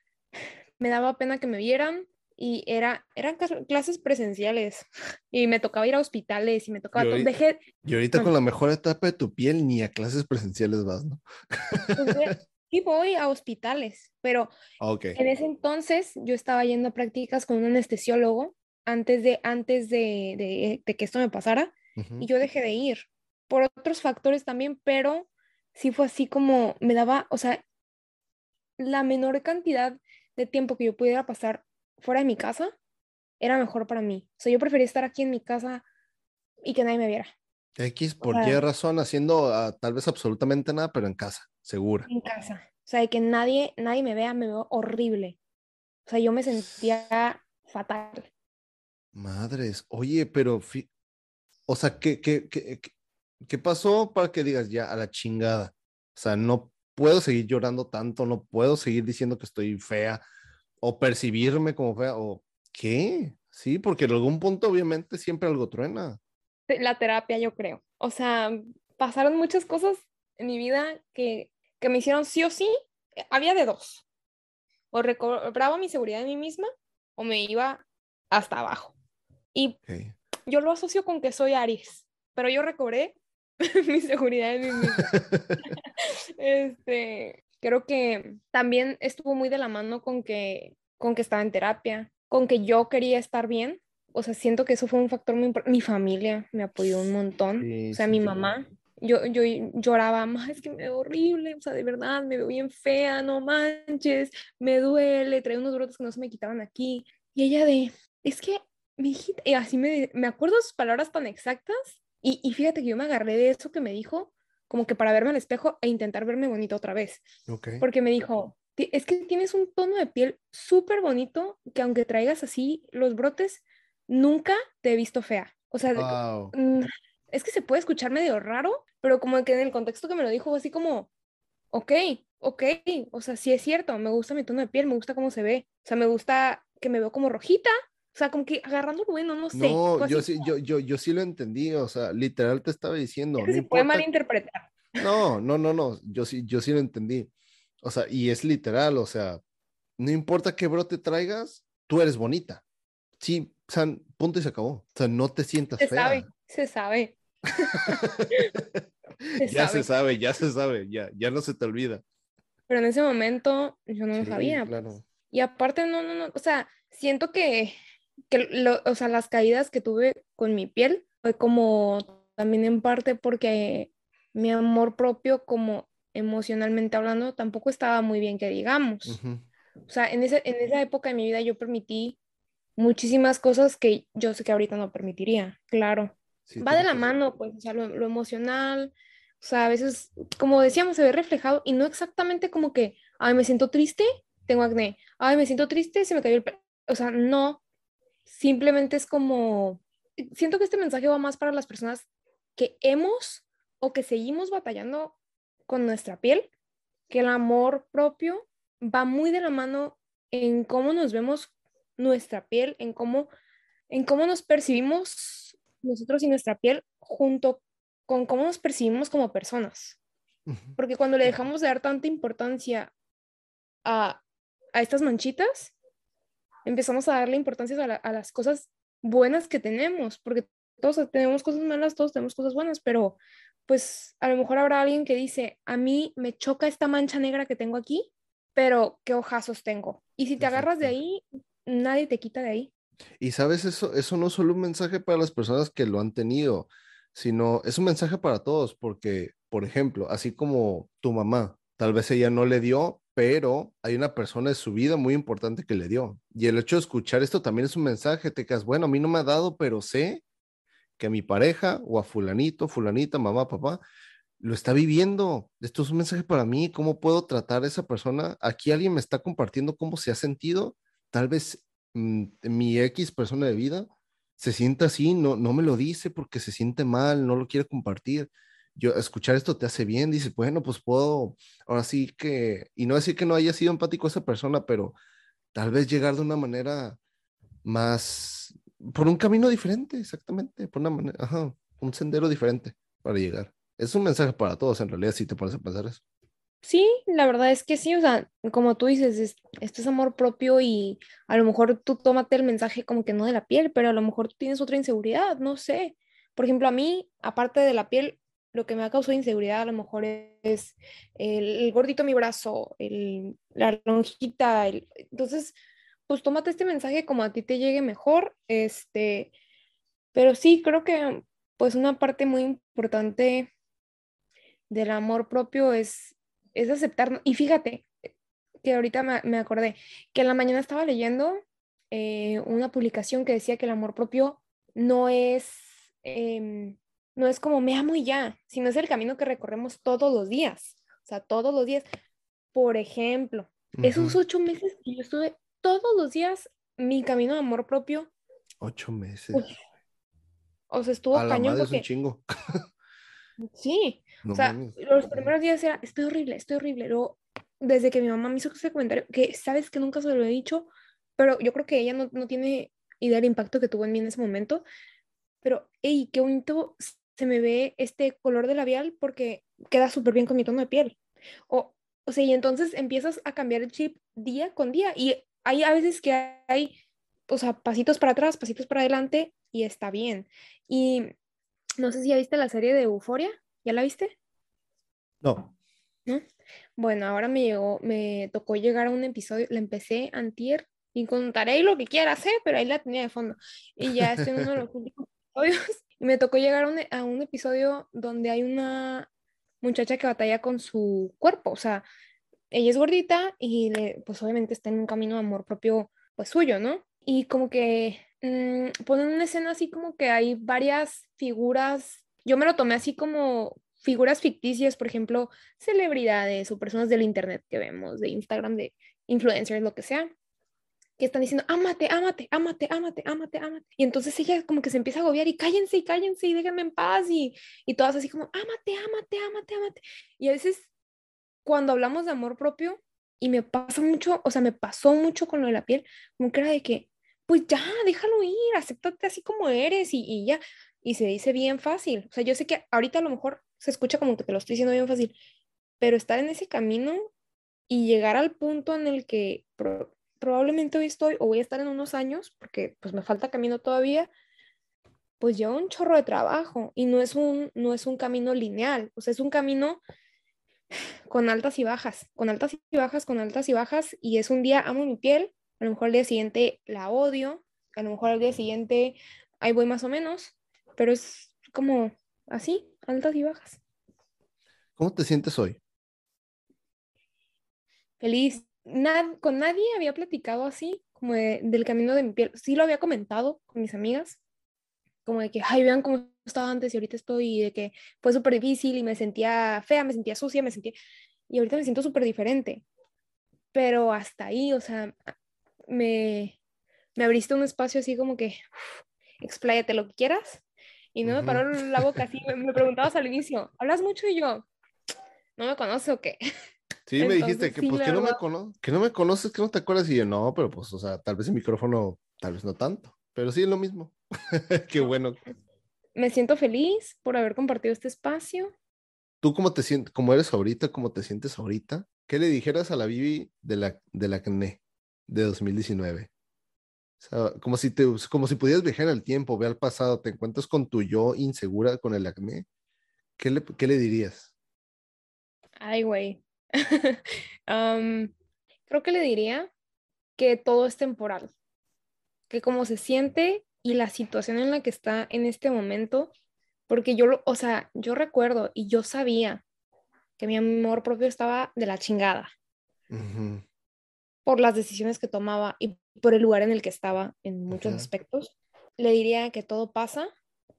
me daba pena que me vieran, y era, eran clases presenciales [LAUGHS] y me tocaba ir a hospitales y me tocaba... Y ahorita, y ahorita con la mejor etapa de tu piel ni a clases presenciales vas, ¿no? Pues, [LAUGHS] sí voy a hospitales, pero en ese entonces yo estaba yendo a prácticas con un anestesiólogo antes de, antes de, de, que esto me pasara y yo dejé de ir por otros factores también, pero sí fue así como me daba, o sea, la menor cantidad de tiempo que yo pudiera pasar fuera de mi casa era mejor para mí. O sea, yo prefería estar aquí en mi casa y que nadie me viera. X, ¿por qué razón? Haciendo ah, tal vez absolutamente nada, pero en casa, segura. En casa. O sea, de que nadie, nadie me vea, me veo horrible. O sea, yo me sentía fatal. Madres, oye, pero, o sea, ¿qué, qué, qué, ¿qué pasó para que digas ya a la chingada? O sea, no puedo seguir llorando tanto, no puedo seguir diciendo que estoy fea, o percibirme como fea, o qué, sí, porque en algún punto obviamente siempre algo truena. La terapia, yo creo. O sea, pasaron muchas cosas en mi vida que, que me hicieron sí o sí. Eh, había de dos. O recobraba mi seguridad en mí misma o me iba hasta abajo. Y yo lo asocio con que soy Aries, pero yo recobré [LAUGHS] mi seguridad en mí misma. [LAUGHS] este, creo que también estuvo muy de la mano con que, con que estaba en terapia, con que yo quería estar bien. O sea, siento que eso fue un factor muy importante. Mi familia me apoyó un montón. o sea, mi mamá, yo, yo lloraba, más es que me veo horrible, o sea, de verdad, me veo bien fea, no manches, me duele, trae unos brotes que no se me quitaban aquí. Y ella de, es que, mi hijita, y así me, me acuerdo sus palabras tan exactas, y, y, fíjate que yo me agarré de eso que me dijo, como que para verme al espejo e intentar verme bonita otra vez. Okay. Porque me dijo, es que tienes un tono de piel súper bonito, que aunque traigas así los brotes, nunca te he visto fea. O sea, Wow. mm, es que se puede escuchar medio raro, pero como que en el contexto que me lo dijo así como, ok, ok, o sea, sí es cierto, me gusta mi tono de piel, me gusta cómo se ve, o sea, me gusta que me veo como rojita, o sea, como que agarrando lo bueno, no sé. No, yo sí, yo, yo, yo sí lo entendí, o sea, literal te estaba diciendo, es que no se puede malinterpretar. No, no, no, no, yo sí, yo sí lo entendí. O sea, y es literal, o sea, no importa qué brote traigas, tú eres bonita. Sí, o sea, punto y se acabó. O sea, no te sientas Se fea. sabe, se sabe. [LAUGHS] Se ya sabe. se sabe, ya se sabe, ya, ya no se te olvida. Pero en ese momento yo no lo Sí, sabía. claro. Y aparte, no, no, no, o sea, siento que, que lo- o sea, las caídas que tuve con mi piel fue como también en parte porque mi amor propio, como emocionalmente hablando, tampoco estaba muy bien, que digamos. Ujú. O sea, en esa, en esa época de mi vida yo permití muchísimas cosas que yo sé que ahorita no permitiría, claro. Sí, Va de la mano, pues, o sea, lo, lo emocional, o sea, a veces, como decíamos, se ve reflejado y no exactamente como que, ay, me siento triste, tengo acné, ay, me siento triste, se me cayó el pelo. O sea, no, simplemente es como, siento que este mensaje va más para las personas que hemos o que seguimos batallando con nuestra piel, que el amor propio va muy de la mano en cómo nos vemos nuestra piel, en cómo, en cómo nos percibimos nosotros y nuestra piel junto con cómo nos percibimos como personas. Porque cuando le dejamos de dar tanta importancia a, a estas manchitas, empezamos a darle importancia a, la- a las cosas buenas que tenemos, porque todos tenemos cosas malas, todos tenemos cosas buenas, pero pues a lo mejor habrá alguien que dice, a mí me choca esta mancha negra que tengo aquí, pero qué ojazos tengo. Y si te agarras de ahí, nadie te quita de ahí. Y sabes, eso, eso no es solo un mensaje para las personas que lo han tenido, sino es un mensaje para todos, porque, por ejemplo, así como tu mamá, tal vez ella no le dio, pero hay una persona de su vida muy importante que le dio. Y el hecho de escuchar esto también es un mensaje, te quedas, bueno, a mí no me ha dado, pero sé que a mi pareja o a fulanito, fulanita, mamá, papá, lo está viviendo. Esto es un mensaje para mí, ¿cómo puedo tratar a esa persona? Aquí alguien me está compartiendo cómo se ha sentido, tal vez mm, mi X persona de vida se sienta así, no, no me lo dice porque se siente mal, no lo quiere compartir. Yo, escuchar esto te hace bien, dices, bueno, pues puedo, ahora sí que, y no decir que no haya sido empático esa persona, pero tal vez llegar de una manera más, por un camino diferente, exactamente, por una manera, ajá, un sendero diferente para llegar. Es un mensaje para todos, en realidad, si te pones a pensar eso. Sí, la verdad es que sí, o sea, como tú dices, es- esto es amor propio y a lo mejor tú tómate el mensaje como que no de la piel, pero a lo mejor tú tienes otra inseguridad, no sé. Por ejemplo, a mí, aparte de la piel, lo que me ha causado inseguridad a lo mejor es el, gordito mi brazo, el, la lonjita, entonces, pues tómate este mensaje como a ti te llegue mejor, este, pero sí, creo que pues una parte muy importante del amor propio es, es aceptar. Y fíjate que ahorita me, me acordé que en la mañana estaba leyendo eh, una publicación que decía que el amor propio no es, em, no es como me amo y ya, sino es el camino que recorremos todos los días. O sea, todos los días. Por ejemplo, esos ocho meses que yo estuve todos los días, mi camino de amor propio, Ocho meses. Uf, o sea, estuvo A la cañón madre es un porque chingo. [LAUGHS] sí, No O sea, mames. los primeros días era, estoy horrible, estoy horrible. Luego, desde que mi mamá me hizo ese comentario, que sabes que nunca se lo he dicho, pero yo creo que ella no, no tiene idea del impacto que tuvo en mí en ese momento. Pero, hey, qué bonito se me ve este color de labial porque queda súper bien con mi tono de piel. O, o sea, y entonces empiezas a cambiar el chip día con día. Y hay a veces que hay, o sea, pasitos para atrás, pasitos para adelante, y está bien. Y no sé si ya viste la serie de Euforia. ¿Ya la viste? No. ¿no? Bueno, ahora me llegó, me tocó llegar a un episodio, la empecé antier y contaré lo que quiera hacer, pero ahí la tenía de fondo. Y ya estoy en uno de los últimos episodios Y me tocó llegar a un, a un episodio donde hay una muchacha que batalla con su cuerpo, o sea, ella es gordita y le, pues obviamente está en un camino de amor propio pues suyo, ¿no? Y como que mm, ponen una escena así como que hay varias figuras, yo me lo tomé así como figuras ficticias, por ejemplo, celebridades o personas del internet que vemos, de Instagram, de influencers, lo que sea, que están diciendo, ámate, ámate, ámate, ámate, ámate, ámate. Y entonces ella como que se empieza a agobiar y cállense y cállense y déjenme en paz y, y todas así como, ámate, ámate, ámate, ámate. Y a veces cuando hablamos de amor propio, y me pasa mucho, o sea, me pasó mucho con lo de la piel, como que era de que, pues ya, déjalo ir, acéptate así como eres y, y ya. Y se dice bien fácil. O sea, yo sé que ahorita a lo mejor se escucha como que te lo estoy diciendo bien fácil, pero estar en ese camino y llegar al punto en el que probablemente hoy estoy o voy a estar en unos años, porque pues me falta camino todavía, pues lleva un chorro de trabajo y no es un, no es un camino lineal, o sea, es un camino con altas y bajas, con altas y bajas, con altas y bajas, y es un día amo mi piel, a lo mejor al día siguiente la odio, a lo mejor al día siguiente ahí voy más o menos, pero es como así, altas y bajas. ¿Cómo te sientes hoy? Feliz. Con nadie había platicado así, como del camino de mi piel. Sí lo había comentado con mis amigas, como de que, ay, vean cómo estaba antes y ahorita estoy, y de que fue súper difícil y me sentía fea, me sentía sucia, me sentía, y ahorita me siento súper diferente. Pero hasta ahí, o sea, me, me abriste un espacio así como que, expláyate lo que quieras. Y no me paró la boca así, me, preguntabas al inicio, ¿hablas mucho? Y yo, ¿no me conoces o qué? Sí, me dijiste que, pues, que, no me que no me conoces, que no te acuerdas. Y yo, no, pero pues, o sea, tal vez el micrófono, tal vez no tanto. Pero sí es lo mismo. [LAUGHS] Qué bueno. Me siento feliz por haber compartido este espacio. ¿Tú cómo te sientes, cómo eres ahorita, cómo te sientes ahorita? ¿Qué le dijeras a la Vivi de la, de la acné de 2019? O sea, como si, te, como si pudieras viajar al tiempo, ve al pasado, te encuentras con tu yo insegura con el acné. ¿Qué le, qué le dirías? Ay, güey. [LAUGHS] creo que le diría que todo es temporal que cómo se siente y la situación en la que está en este momento, porque yo, o sea, yo recuerdo y yo sabía que mi amor propio estaba de la chingada. Por las decisiones que tomaba y por el lugar en el que estaba en muchos aspectos. Le diría que todo pasa,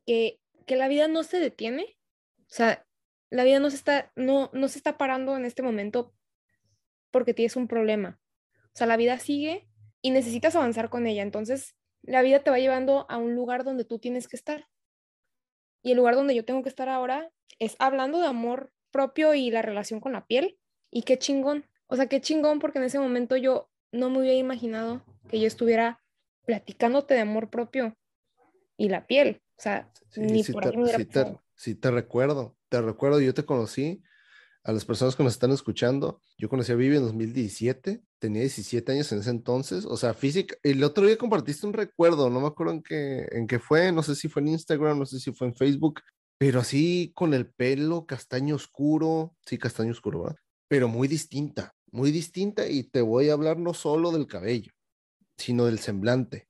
que, que la vida no se detiene, o sea, la vida no se está, no, no se está parando en este momento porque tienes un problema. O sea, la vida sigue y necesitas avanzar con ella. Entonces, la vida te va llevando a un lugar donde tú tienes que estar. Y el lugar donde yo tengo que estar ahora es hablando de amor propio y la relación con la piel. Y qué chingón. O sea, qué chingón porque en ese momento yo no me hubiera imaginado que yo estuviera platicándote de amor propio y la piel. O sea, ni por te, sí, te, sí te recuerdo, te recuerdo, yo te conocí a las personas que nos están escuchando. Yo conocí a Vivi en 2017, tenía 17 años en ese entonces, o sea, física. El otro día compartiste un recuerdo, no me acuerdo en qué, en qué fue, no sé si fue en Instagram, no sé si fue en Facebook, pero así con el pelo castaño oscuro, sí, castaño oscuro, ¿verdad? Pero muy distinta, muy distinta y te voy a hablar no solo del cabello, sino del semblante.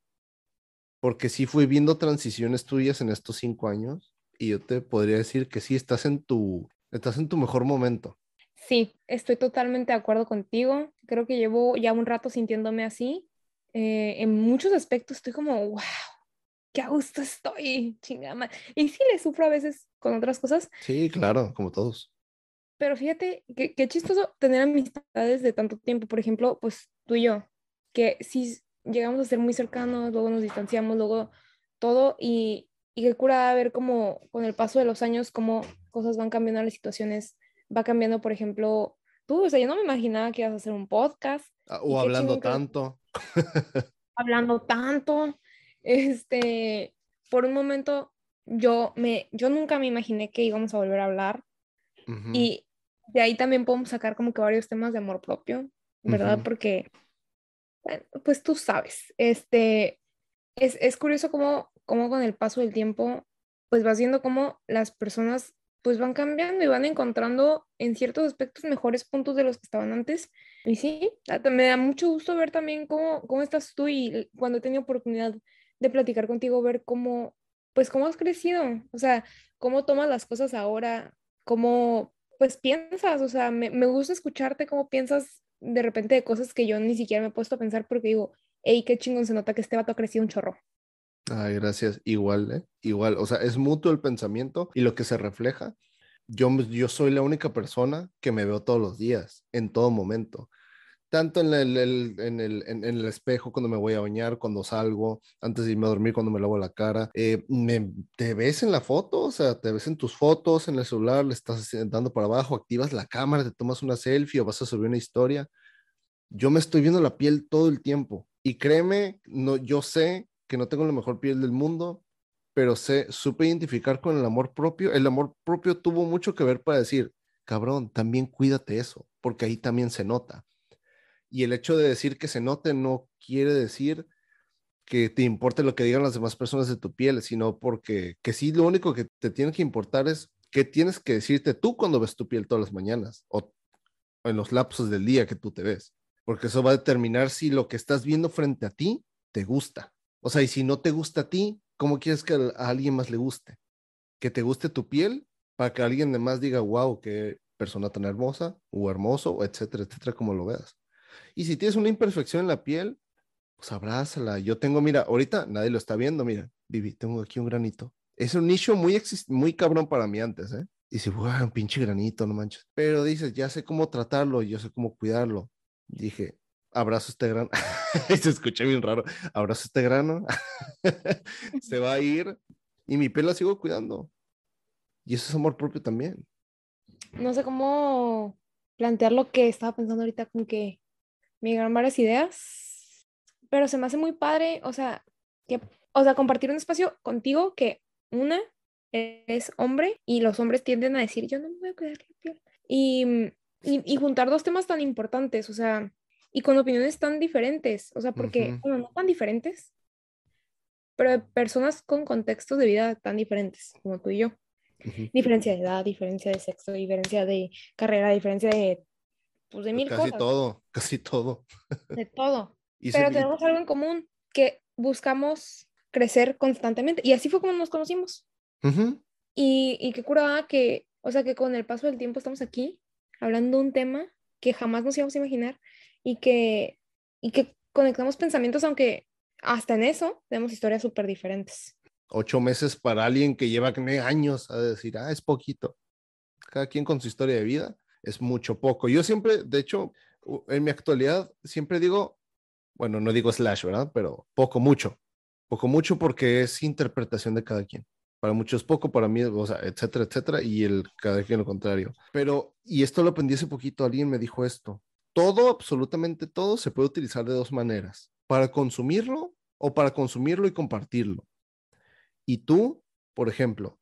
Porque sí fui viendo transiciones tuyas en estos cinco años y yo te podría decir que sí estás en tu Estás en tu mejor momento. Sí, estoy totalmente de acuerdo contigo. Creo que llevo ya un rato sintiéndome así. Eh, en muchos aspectos estoy como, wow, qué a gusto estoy, chingama. Y sí le sufro a veces con otras cosas. Sí, claro, como todos. Pero fíjate, qué, chistoso tener amistades de tanto tiempo. Por ejemplo, pues tú y yo, que sí llegamos a ser muy cercanos, luego nos distanciamos, luego todo. Y, y qué cura ver cómo con el paso de los años, cómo cosas van cambiando, las situaciones va cambiando, por ejemplo, tú, o sea, yo no me imaginaba que ibas a hacer un podcast. Ah, o hablando tanto. [LAUGHS] hablando tanto. Este, por un momento, yo, me, yo nunca me imaginé que íbamos a volver a hablar. Y de ahí también podemos sacar como que varios temas de amor propio, ¿verdad? Porque, bueno, pues tú sabes, este, es, es curioso cómo, cómo con el paso del tiempo, pues vas viendo cómo las personas pues van cambiando y van encontrando en ciertos aspectos mejores puntos de los que estaban antes. Y sí, me da mucho gusto ver también cómo, cómo estás tú y cuando he tenido oportunidad de platicar contigo, ver cómo pues, ¿cómo has crecido? O sea, ¿cómo tomas las cosas ahora? ¿Cómo, pues, piensas? O sea, me, me gusta escucharte cómo piensas de repente de cosas que yo ni siquiera me he puesto a pensar porque digo, hey, qué chingón se nota que este vato ha crecido un chorro. Ay, gracias. Igual, ¿eh? Igual. O sea, es mutuo el pensamiento y lo que se refleja. Yo, yo soy la única persona que me veo todos los días, en todo momento. Tanto en el, en, el, en, el espejo cuando me voy a bañar, cuando salgo, antes de irme a dormir, cuando me lavo la cara. Eh, me, ¿Te ves en la foto? O sea, ¿te ves en tus fotos, en el celular, le estás dando para abajo, activas la cámara, te tomas una selfie o vas a subir una historia? Yo me estoy viendo la piel todo el tiempo. Y créeme, no, yo sé que no tengo la mejor piel del mundo, pero sé, supe identificar con el amor propio. El amor propio tuvo mucho que ver para decir, cabrón, también cuídate eso, porque ahí también se nota. Y el hecho de decir que se note no quiere decir que te importe lo que digan las demás personas de tu piel, sino porque que sí, lo único que te tiene que importar es qué tienes que decirte tú cuando ves tu piel todas las mañanas o en los lapsos del día que tú te ves, porque eso va a determinar si lo que estás viendo frente a ti te gusta. O sea, y si no te gusta a ti, ¿cómo quieres que a alguien más le guste? Que te guste tu piel para que alguien de más diga, wow, qué persona tan hermosa o hermoso, etcétera, etcétera, como lo veas. Y si tienes una imperfección en la piel, pues abrázala. Yo tengo, mira, ahorita nadie lo está viendo, mira, Vivi, tengo aquí un granito. Es un nicho muy, muy cabrón para mí antes, ¿eh? Dice, wow, un pinche granito, no manches. Pero dices, ya sé cómo tratarlo, yo sé cómo cuidarlo. Dije, abrazo este grano. [LAUGHS] se escucha bien raro. Abrazo este grano. [LAUGHS] se va a ir y mi piel la sigo cuidando. Y eso es amor propio también. No sé cómo plantear lo que estaba pensando ahorita, con que me llegaron varias ideas, pero se me hace muy padre, o sea, que, o sea, compartir un espacio contigo que una es hombre y los hombres tienden a decir, yo no me voy a cuidar la piel. Y, y, y juntar dos temas tan importantes, o sea, y con opiniones tan diferentes, o sea, porque, bueno, no tan diferentes, pero de personas con contextos de vida tan diferentes como tú y yo. Diferencia de edad, diferencia de sexo, diferencia de carrera, diferencia de, pues, de mil casi cosas. Casi todo, casi todo. De todo. [LAUGHS] pero tenemos algo en común, que buscamos crecer constantemente. Y así fue como nos conocimos. y, y qué curada que, o sea, que con el paso del tiempo estamos aquí hablando de un tema que jamás nos íbamos a imaginar y que, y que conectamos pensamientos, aunque hasta en eso tenemos historias súper diferentes. Ocho meses para alguien que lleva años a decir, ah, es poquito. Cada quien con su historia de vida es mucho poco. Yo siempre, de hecho, en mi actualidad, siempre digo, bueno, no digo slash, ¿verdad? Pero poco, mucho. Poco, mucho porque es interpretación de cada quien. Para muchos poco, para mí, o sea, etcétera, etcétera, y el cada quien lo contrario. Pero, y esto lo aprendí hace poquito, alguien me dijo esto, todo, absolutamente todo, se puede utilizar de dos maneras, para consumirlo o para consumirlo y compartirlo. Y tú, por ejemplo,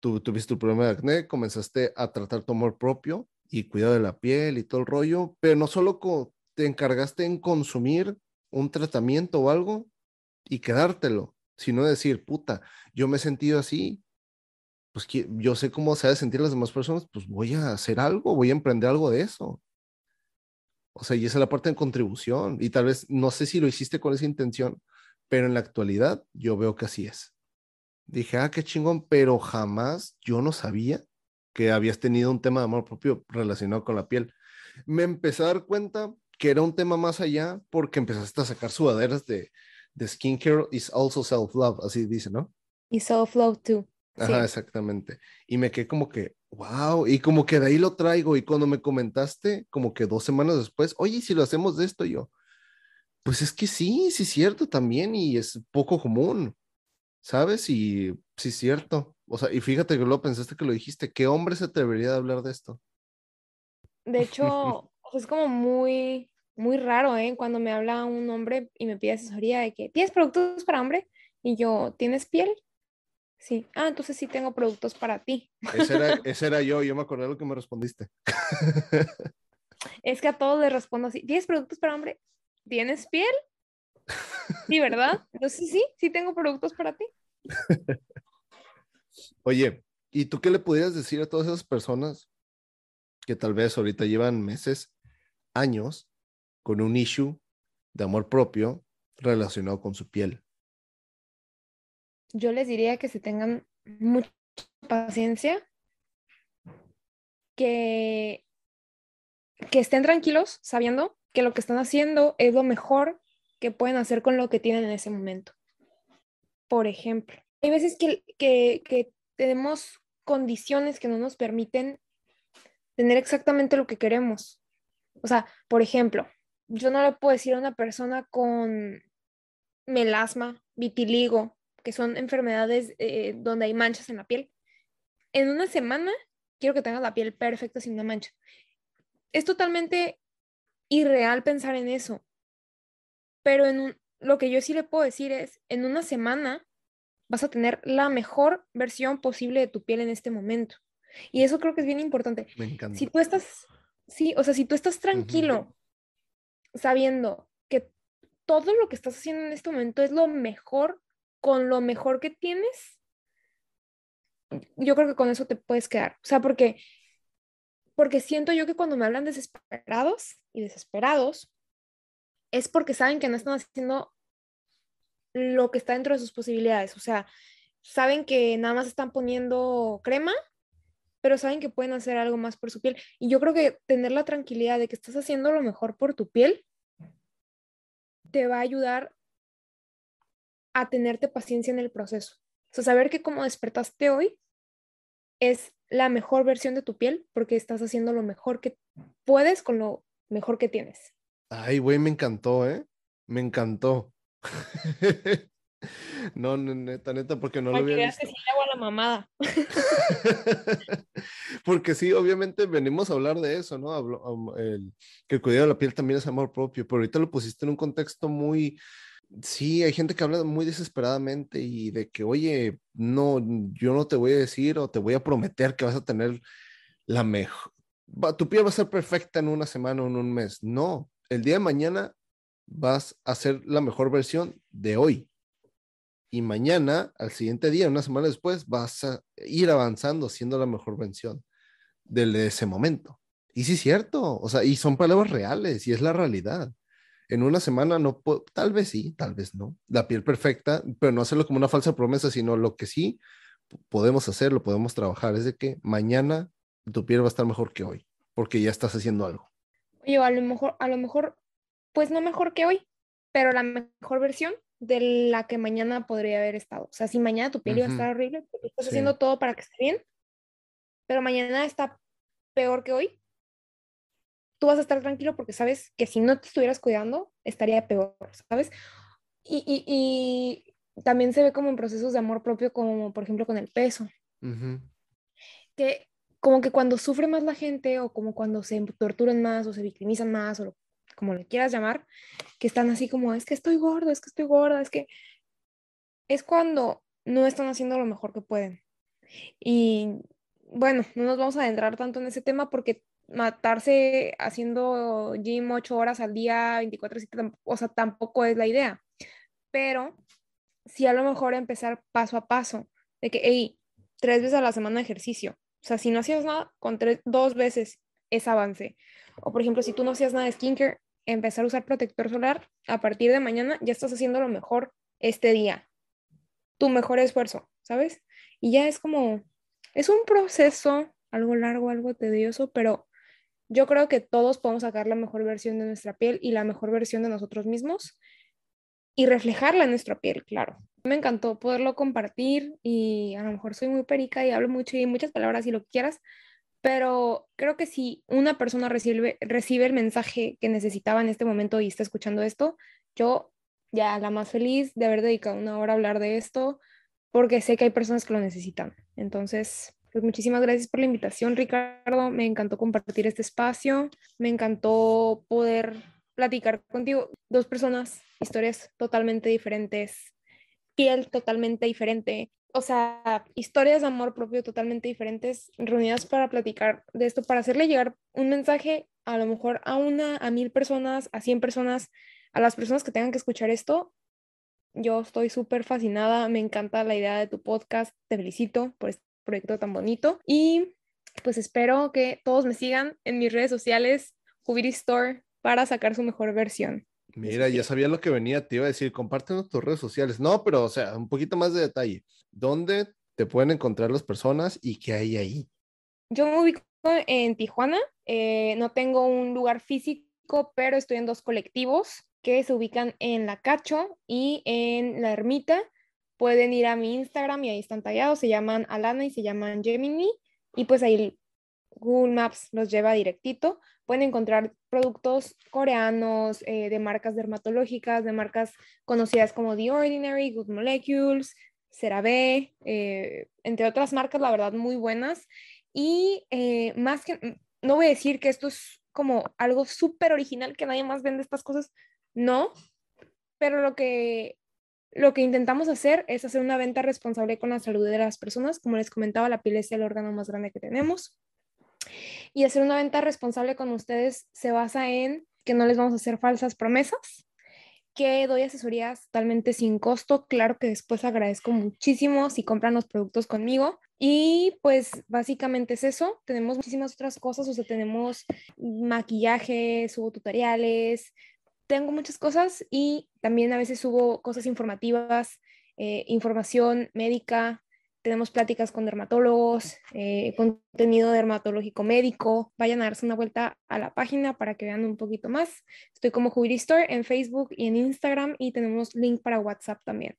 tuviste tu problema de acné, comenzaste a tratar tu amor propio y cuidado de la piel y todo el rollo, pero no solo te encargaste en consumir un tratamiento o algo y quedártelo, sino decir, puta, yo me he sentido así, pues yo sé cómo se ha de sentir las demás personas, pues voy a hacer algo, voy a emprender algo de eso. O sea, y esa es la parte de contribución. Y tal vez, no sé si lo hiciste con esa intención, pero en la actualidad yo veo que así es. Dije, ah, qué chingón, pero jamás yo no sabía que habías tenido un tema de amor propio relacionado con la piel. Me empecé a dar cuenta que era un tema más allá porque empezaste a sacar sudaderas de, de skincare is also self-love, así dice, ¿no? Y self-love too. Ajá, exactamente. Y me quedé como que, wow, y como que de ahí lo traigo. Y cuando me comentaste, como que dos semanas después, oye, si lo hacemos de esto, yo, pues es que sí, sí es cierto también, y es poco común, ¿sabes? Y sí es cierto. O sea, y fíjate que lo pensaste que lo dijiste, ¿qué hombre se atrevería a hablar de esto? De hecho, [LAUGHS] es como muy, muy raro, ¿eh? Cuando me habla un hombre y me pide asesoría de que, ¿tienes productos para hombre? Y yo, ¿tienes piel? Sí. Ah, entonces sí tengo productos para ti. Ese era, [LAUGHS] ese era yo, yo me acordé de lo que me respondiste. Es que a todos les respondo así. ¿Tienes productos para hombre? ¿Tienes piel? [LAUGHS] Sí, ¿verdad? Entonces sí, sí tengo productos para ti. [LAUGHS] Oye, ¿y tú qué le pudieras decir a todas esas personas que tal vez ahorita llevan meses, años, con un issue de amor propio relacionado con su piel? Yo les diría que se tengan mucha paciencia, que, que estén tranquilos sabiendo que lo que están haciendo es lo mejor que pueden hacer con lo que tienen en ese momento. Por ejemplo, hay veces que, que, que tenemos condiciones que no nos permiten tener exactamente lo que queremos. O sea, por ejemplo, yo no le puedo decir a una persona con melasma, vitiligo, que son enfermedades eh, donde hay manchas en la piel. En una semana quiero que tengas la piel perfecta sin una mancha. Es totalmente irreal pensar en eso. Pero en lo que yo sí le puedo decir es, en una semana vas a tener la mejor versión posible de tu piel en este momento. Y eso creo que es bien importante. Me encanta. Si tú estás, sí, o sea, si tú estás tranquilo, sabiendo que todo lo que estás haciendo en este momento es lo mejor con lo mejor que tienes, yo creo que con eso te puedes quedar. O sea, porque, porque siento yo que cuando me hablan desesperados y desesperados, es porque saben que no están haciendo lo que está dentro de sus posibilidades. O sea, saben que nada más están poniendo crema, pero saben que pueden hacer algo más por su piel. Y yo creo que tener la tranquilidad de que estás haciendo lo mejor por tu piel te va a ayudar a tenerte paciencia en el proceso. O sea, saber que como despertaste hoy es la mejor versión de tu piel porque estás haciendo lo mejor que puedes con lo mejor que tienes. Ay, güey, me encantó, ¿eh? Me encantó. [LAUGHS] no, neta, neta, porque no lo había visto. Que sí hago a la mamada. [LAUGHS] porque sí, obviamente venimos a hablar de eso, ¿no? el, que el cuidado de la piel también es amor propio, pero ahorita lo pusiste en un contexto muy, Sí, hay gente que habla muy desesperadamente y de que, oye, no, yo no te voy a decir o te voy a prometer que vas a tener la mejor, tu piel va a ser perfecta en una semana o en un mes. No, el día de mañana vas a ser la mejor versión de hoy. Y mañana, al siguiente día, una semana después, vas a ir avanzando siendo la mejor versión de ese momento. Y sí es cierto, o sea, y son palabras reales y es la realidad en una semana no puedo, tal vez sí, tal vez no, la piel perfecta, pero no hacerlo como una falsa promesa, sino lo que sí podemos hacer, lo podemos trabajar, es de que mañana tu piel va a estar mejor que hoy, porque ya estás haciendo algo. Oye, a lo mejor, a lo mejor, pues no mejor que hoy, pero la mejor versión de la que mañana podría haber estado. O sea, si mañana tu piel iba a estar horrible, porque estás haciendo todo para que esté bien, pero mañana está peor que hoy, tú vas a estar tranquilo porque sabes que si no te estuvieras cuidando, estaría peor, ¿sabes? Y, y, y también se ve como en procesos de amor propio, como por ejemplo con el peso. Que como que cuando sufre más la gente o como cuando se torturan más o se victimizan más o como le quieras llamar, que están así como, es que estoy gordo, es que estoy gorda, es que es cuando no están haciendo lo mejor que pueden. Y bueno, no nos vamos a adentrar tanto en ese tema porque matarse haciendo gym ocho horas al día, 24 o sea, tampoco es la idea. Pero sí a lo mejor empezar paso a paso, de que, hey, tres veces a la semana ejercicio. O sea, si no hacías nada, con tres, dos veces es avance. O por ejemplo, si tú no hacías nada de skincare, empezar a usar protector solar, a partir de mañana ya estás haciendo lo mejor este día. Tu mejor esfuerzo, ¿sabes? Y ya es como, es un proceso, algo largo, algo tedioso, pero yo creo que todos podemos sacar la mejor versión de nuestra piel y la mejor versión de nosotros mismos y reflejarla en nuestra piel, claro. Me encantó poderlo compartir y a lo mejor soy muy perica y hablo mucho y muchas palabras y lo que quieras, pero creo que si una persona recibe, recibe el mensaje que necesitaba en este momento y está escuchando esto, yo ya la más feliz de haber dedicado una hora a hablar de esto, porque sé que hay personas que lo necesitan. Entonces, pues muchísimas gracias por la invitación, Ricardo. Me encantó compartir este espacio. Me encantó poder platicar contigo. Dos personas, historias totalmente diferentes, piel totalmente diferente. O sea, historias de amor propio totalmente diferentes, reunidas para platicar de esto, para hacerle llegar un mensaje a lo mejor a una, a mil personas, a cien personas, a las personas que tengan que escuchar esto. Yo estoy súper fascinada, me encanta la idea de tu podcast, te felicito por proyecto tan bonito. Y pues espero que todos me sigan en mis redes sociales, Jubiri Store, para sacar su mejor versión. Mira, ya sabía lo que venía, te iba a decir, compártenos tus redes sociales. No, pero o sea, un poquito más de detalle. ¿Dónde te pueden encontrar las personas y qué hay ahí? Yo me ubico en Tijuana, eh, no tengo un lugar físico, pero estoy en dos colectivos que se ubican en La Cacho y en La Ermita. Pueden ir a mi Instagram y ahí están tallados, se llaman Alana y se llaman Gemini y pues ahí Google Maps los lleva directito. Pueden encontrar productos coreanos, eh, de marcas dermatológicas, de marcas conocidas como The Ordinary, Good Molecules, CeraVe, eh, entre otras marcas, la verdad, muy buenas. Y eh, más que, no voy a decir que esto es como algo súper original, que nadie más vende estas cosas, no, pero lo que, lo que intentamos hacer es hacer una venta responsable con la salud de las personas. Como les comentaba, la piel es el órgano más grande que tenemos. Y hacer una venta responsable con ustedes se basa en que no les vamos a hacer falsas promesas, que doy asesorías totalmente sin costo. Claro que después agradezco muchísimo si compran los productos conmigo. Y pues básicamente es eso. Tenemos muchísimas otras cosas, o sea, tenemos maquillaje, subo tutoriales, tengo muchas cosas y también a veces subo cosas informativas, eh, información médica, tenemos pláticas con dermatólogos, eh, contenido dermatológico médico. Vayan a darse una vuelta a la página para que vean un poquito más. Estoy como Judy Store en Facebook y en Instagram y tenemos link para WhatsApp también.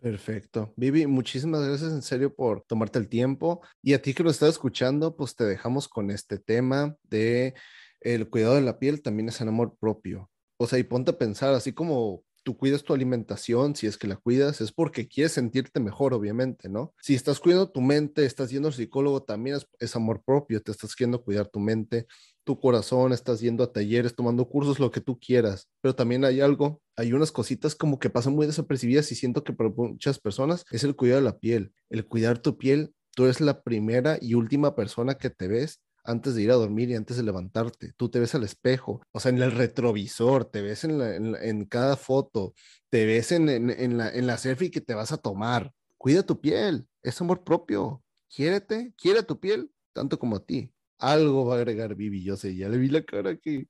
Perfecto. Vivi, muchísimas gracias en serio por tomarte el tiempo. Y a ti que lo estás escuchando, pues te dejamos con este tema de el cuidado de la piel también es el amor propio. O sea, y ponte a pensar, así como tú cuidas tu alimentación, si es que la cuidas, es porque quieres sentirte mejor, obviamente, ¿no? Si estás cuidando tu mente, estás yendo al psicólogo, también es, amor propio, te estás queriendo cuidar tu mente, tu corazón, estás yendo a talleres, tomando cursos, lo que tú quieras, pero también hay algo, hay unas cositas como que pasan muy desapercibidas y siento que para muchas personas es el cuidado de la piel, el cuidar tu piel, tú eres la primera y última persona que te ves antes de ir a dormir y antes de levantarte. Tú te ves al espejo, o sea, en el retrovisor, te ves en, cada foto, te ves en, la, en la selfie que te vas a tomar. Cuida tu piel, es amor propio. Quiérete, quiere tu piel tanto como a ti. Algo va a agregar Vivi, yo sé, ya le vi la cara aquí.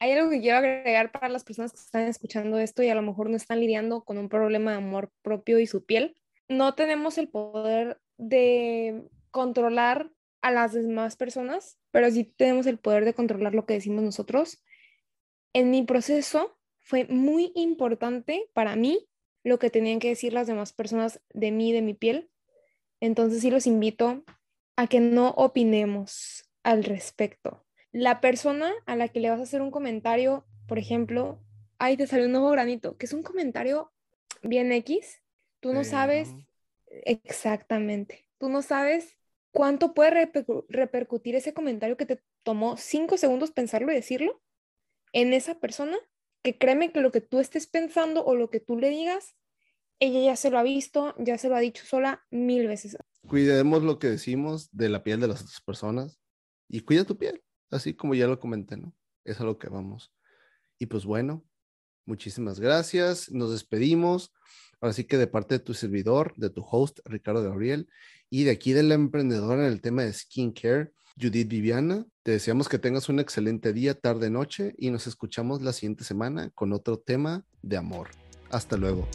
Hay algo que quiero agregar para las personas que están escuchando esto y a lo mejor no están lidiando con un problema de amor propio y su piel. No tenemos el poder de controlar a las demás personas, pero sí tenemos el poder de controlar lo que decimos nosotros. En mi proceso fue muy importante para mí lo que tenían que decir las demás personas de mí, de mi piel. Entonces sí los invito a que no opinemos al respecto. La persona a la que le vas a hacer un comentario, por ejemplo, ahí te salió un nuevo granito, que es un comentario bien X, tú no sabes exactamente, tú no sabes ¿cuánto puede repercutir ese comentario que te tomó cinco segundos pensarlo y decirlo en esa persona? Que créeme que lo que tú estés pensando o lo que tú le digas, ella ya se lo ha visto, ya se lo ha dicho sola mil veces. Cuidemos lo que decimos de la piel de las otras personas y cuida tu piel, así como ya lo comenté, ¿no? Es a lo que vamos. Y pues bueno, muchísimas gracias, nos despedimos. Ahora sí que de parte de tu servidor, de tu host, Ricardo Gabriel, y de aquí de la emprendedora en el tema de skincare, Judith Viviana. Te deseamos que tengas un excelente día, tarde, noche y nos escuchamos la siguiente semana con otro tema de amor. Hasta luego.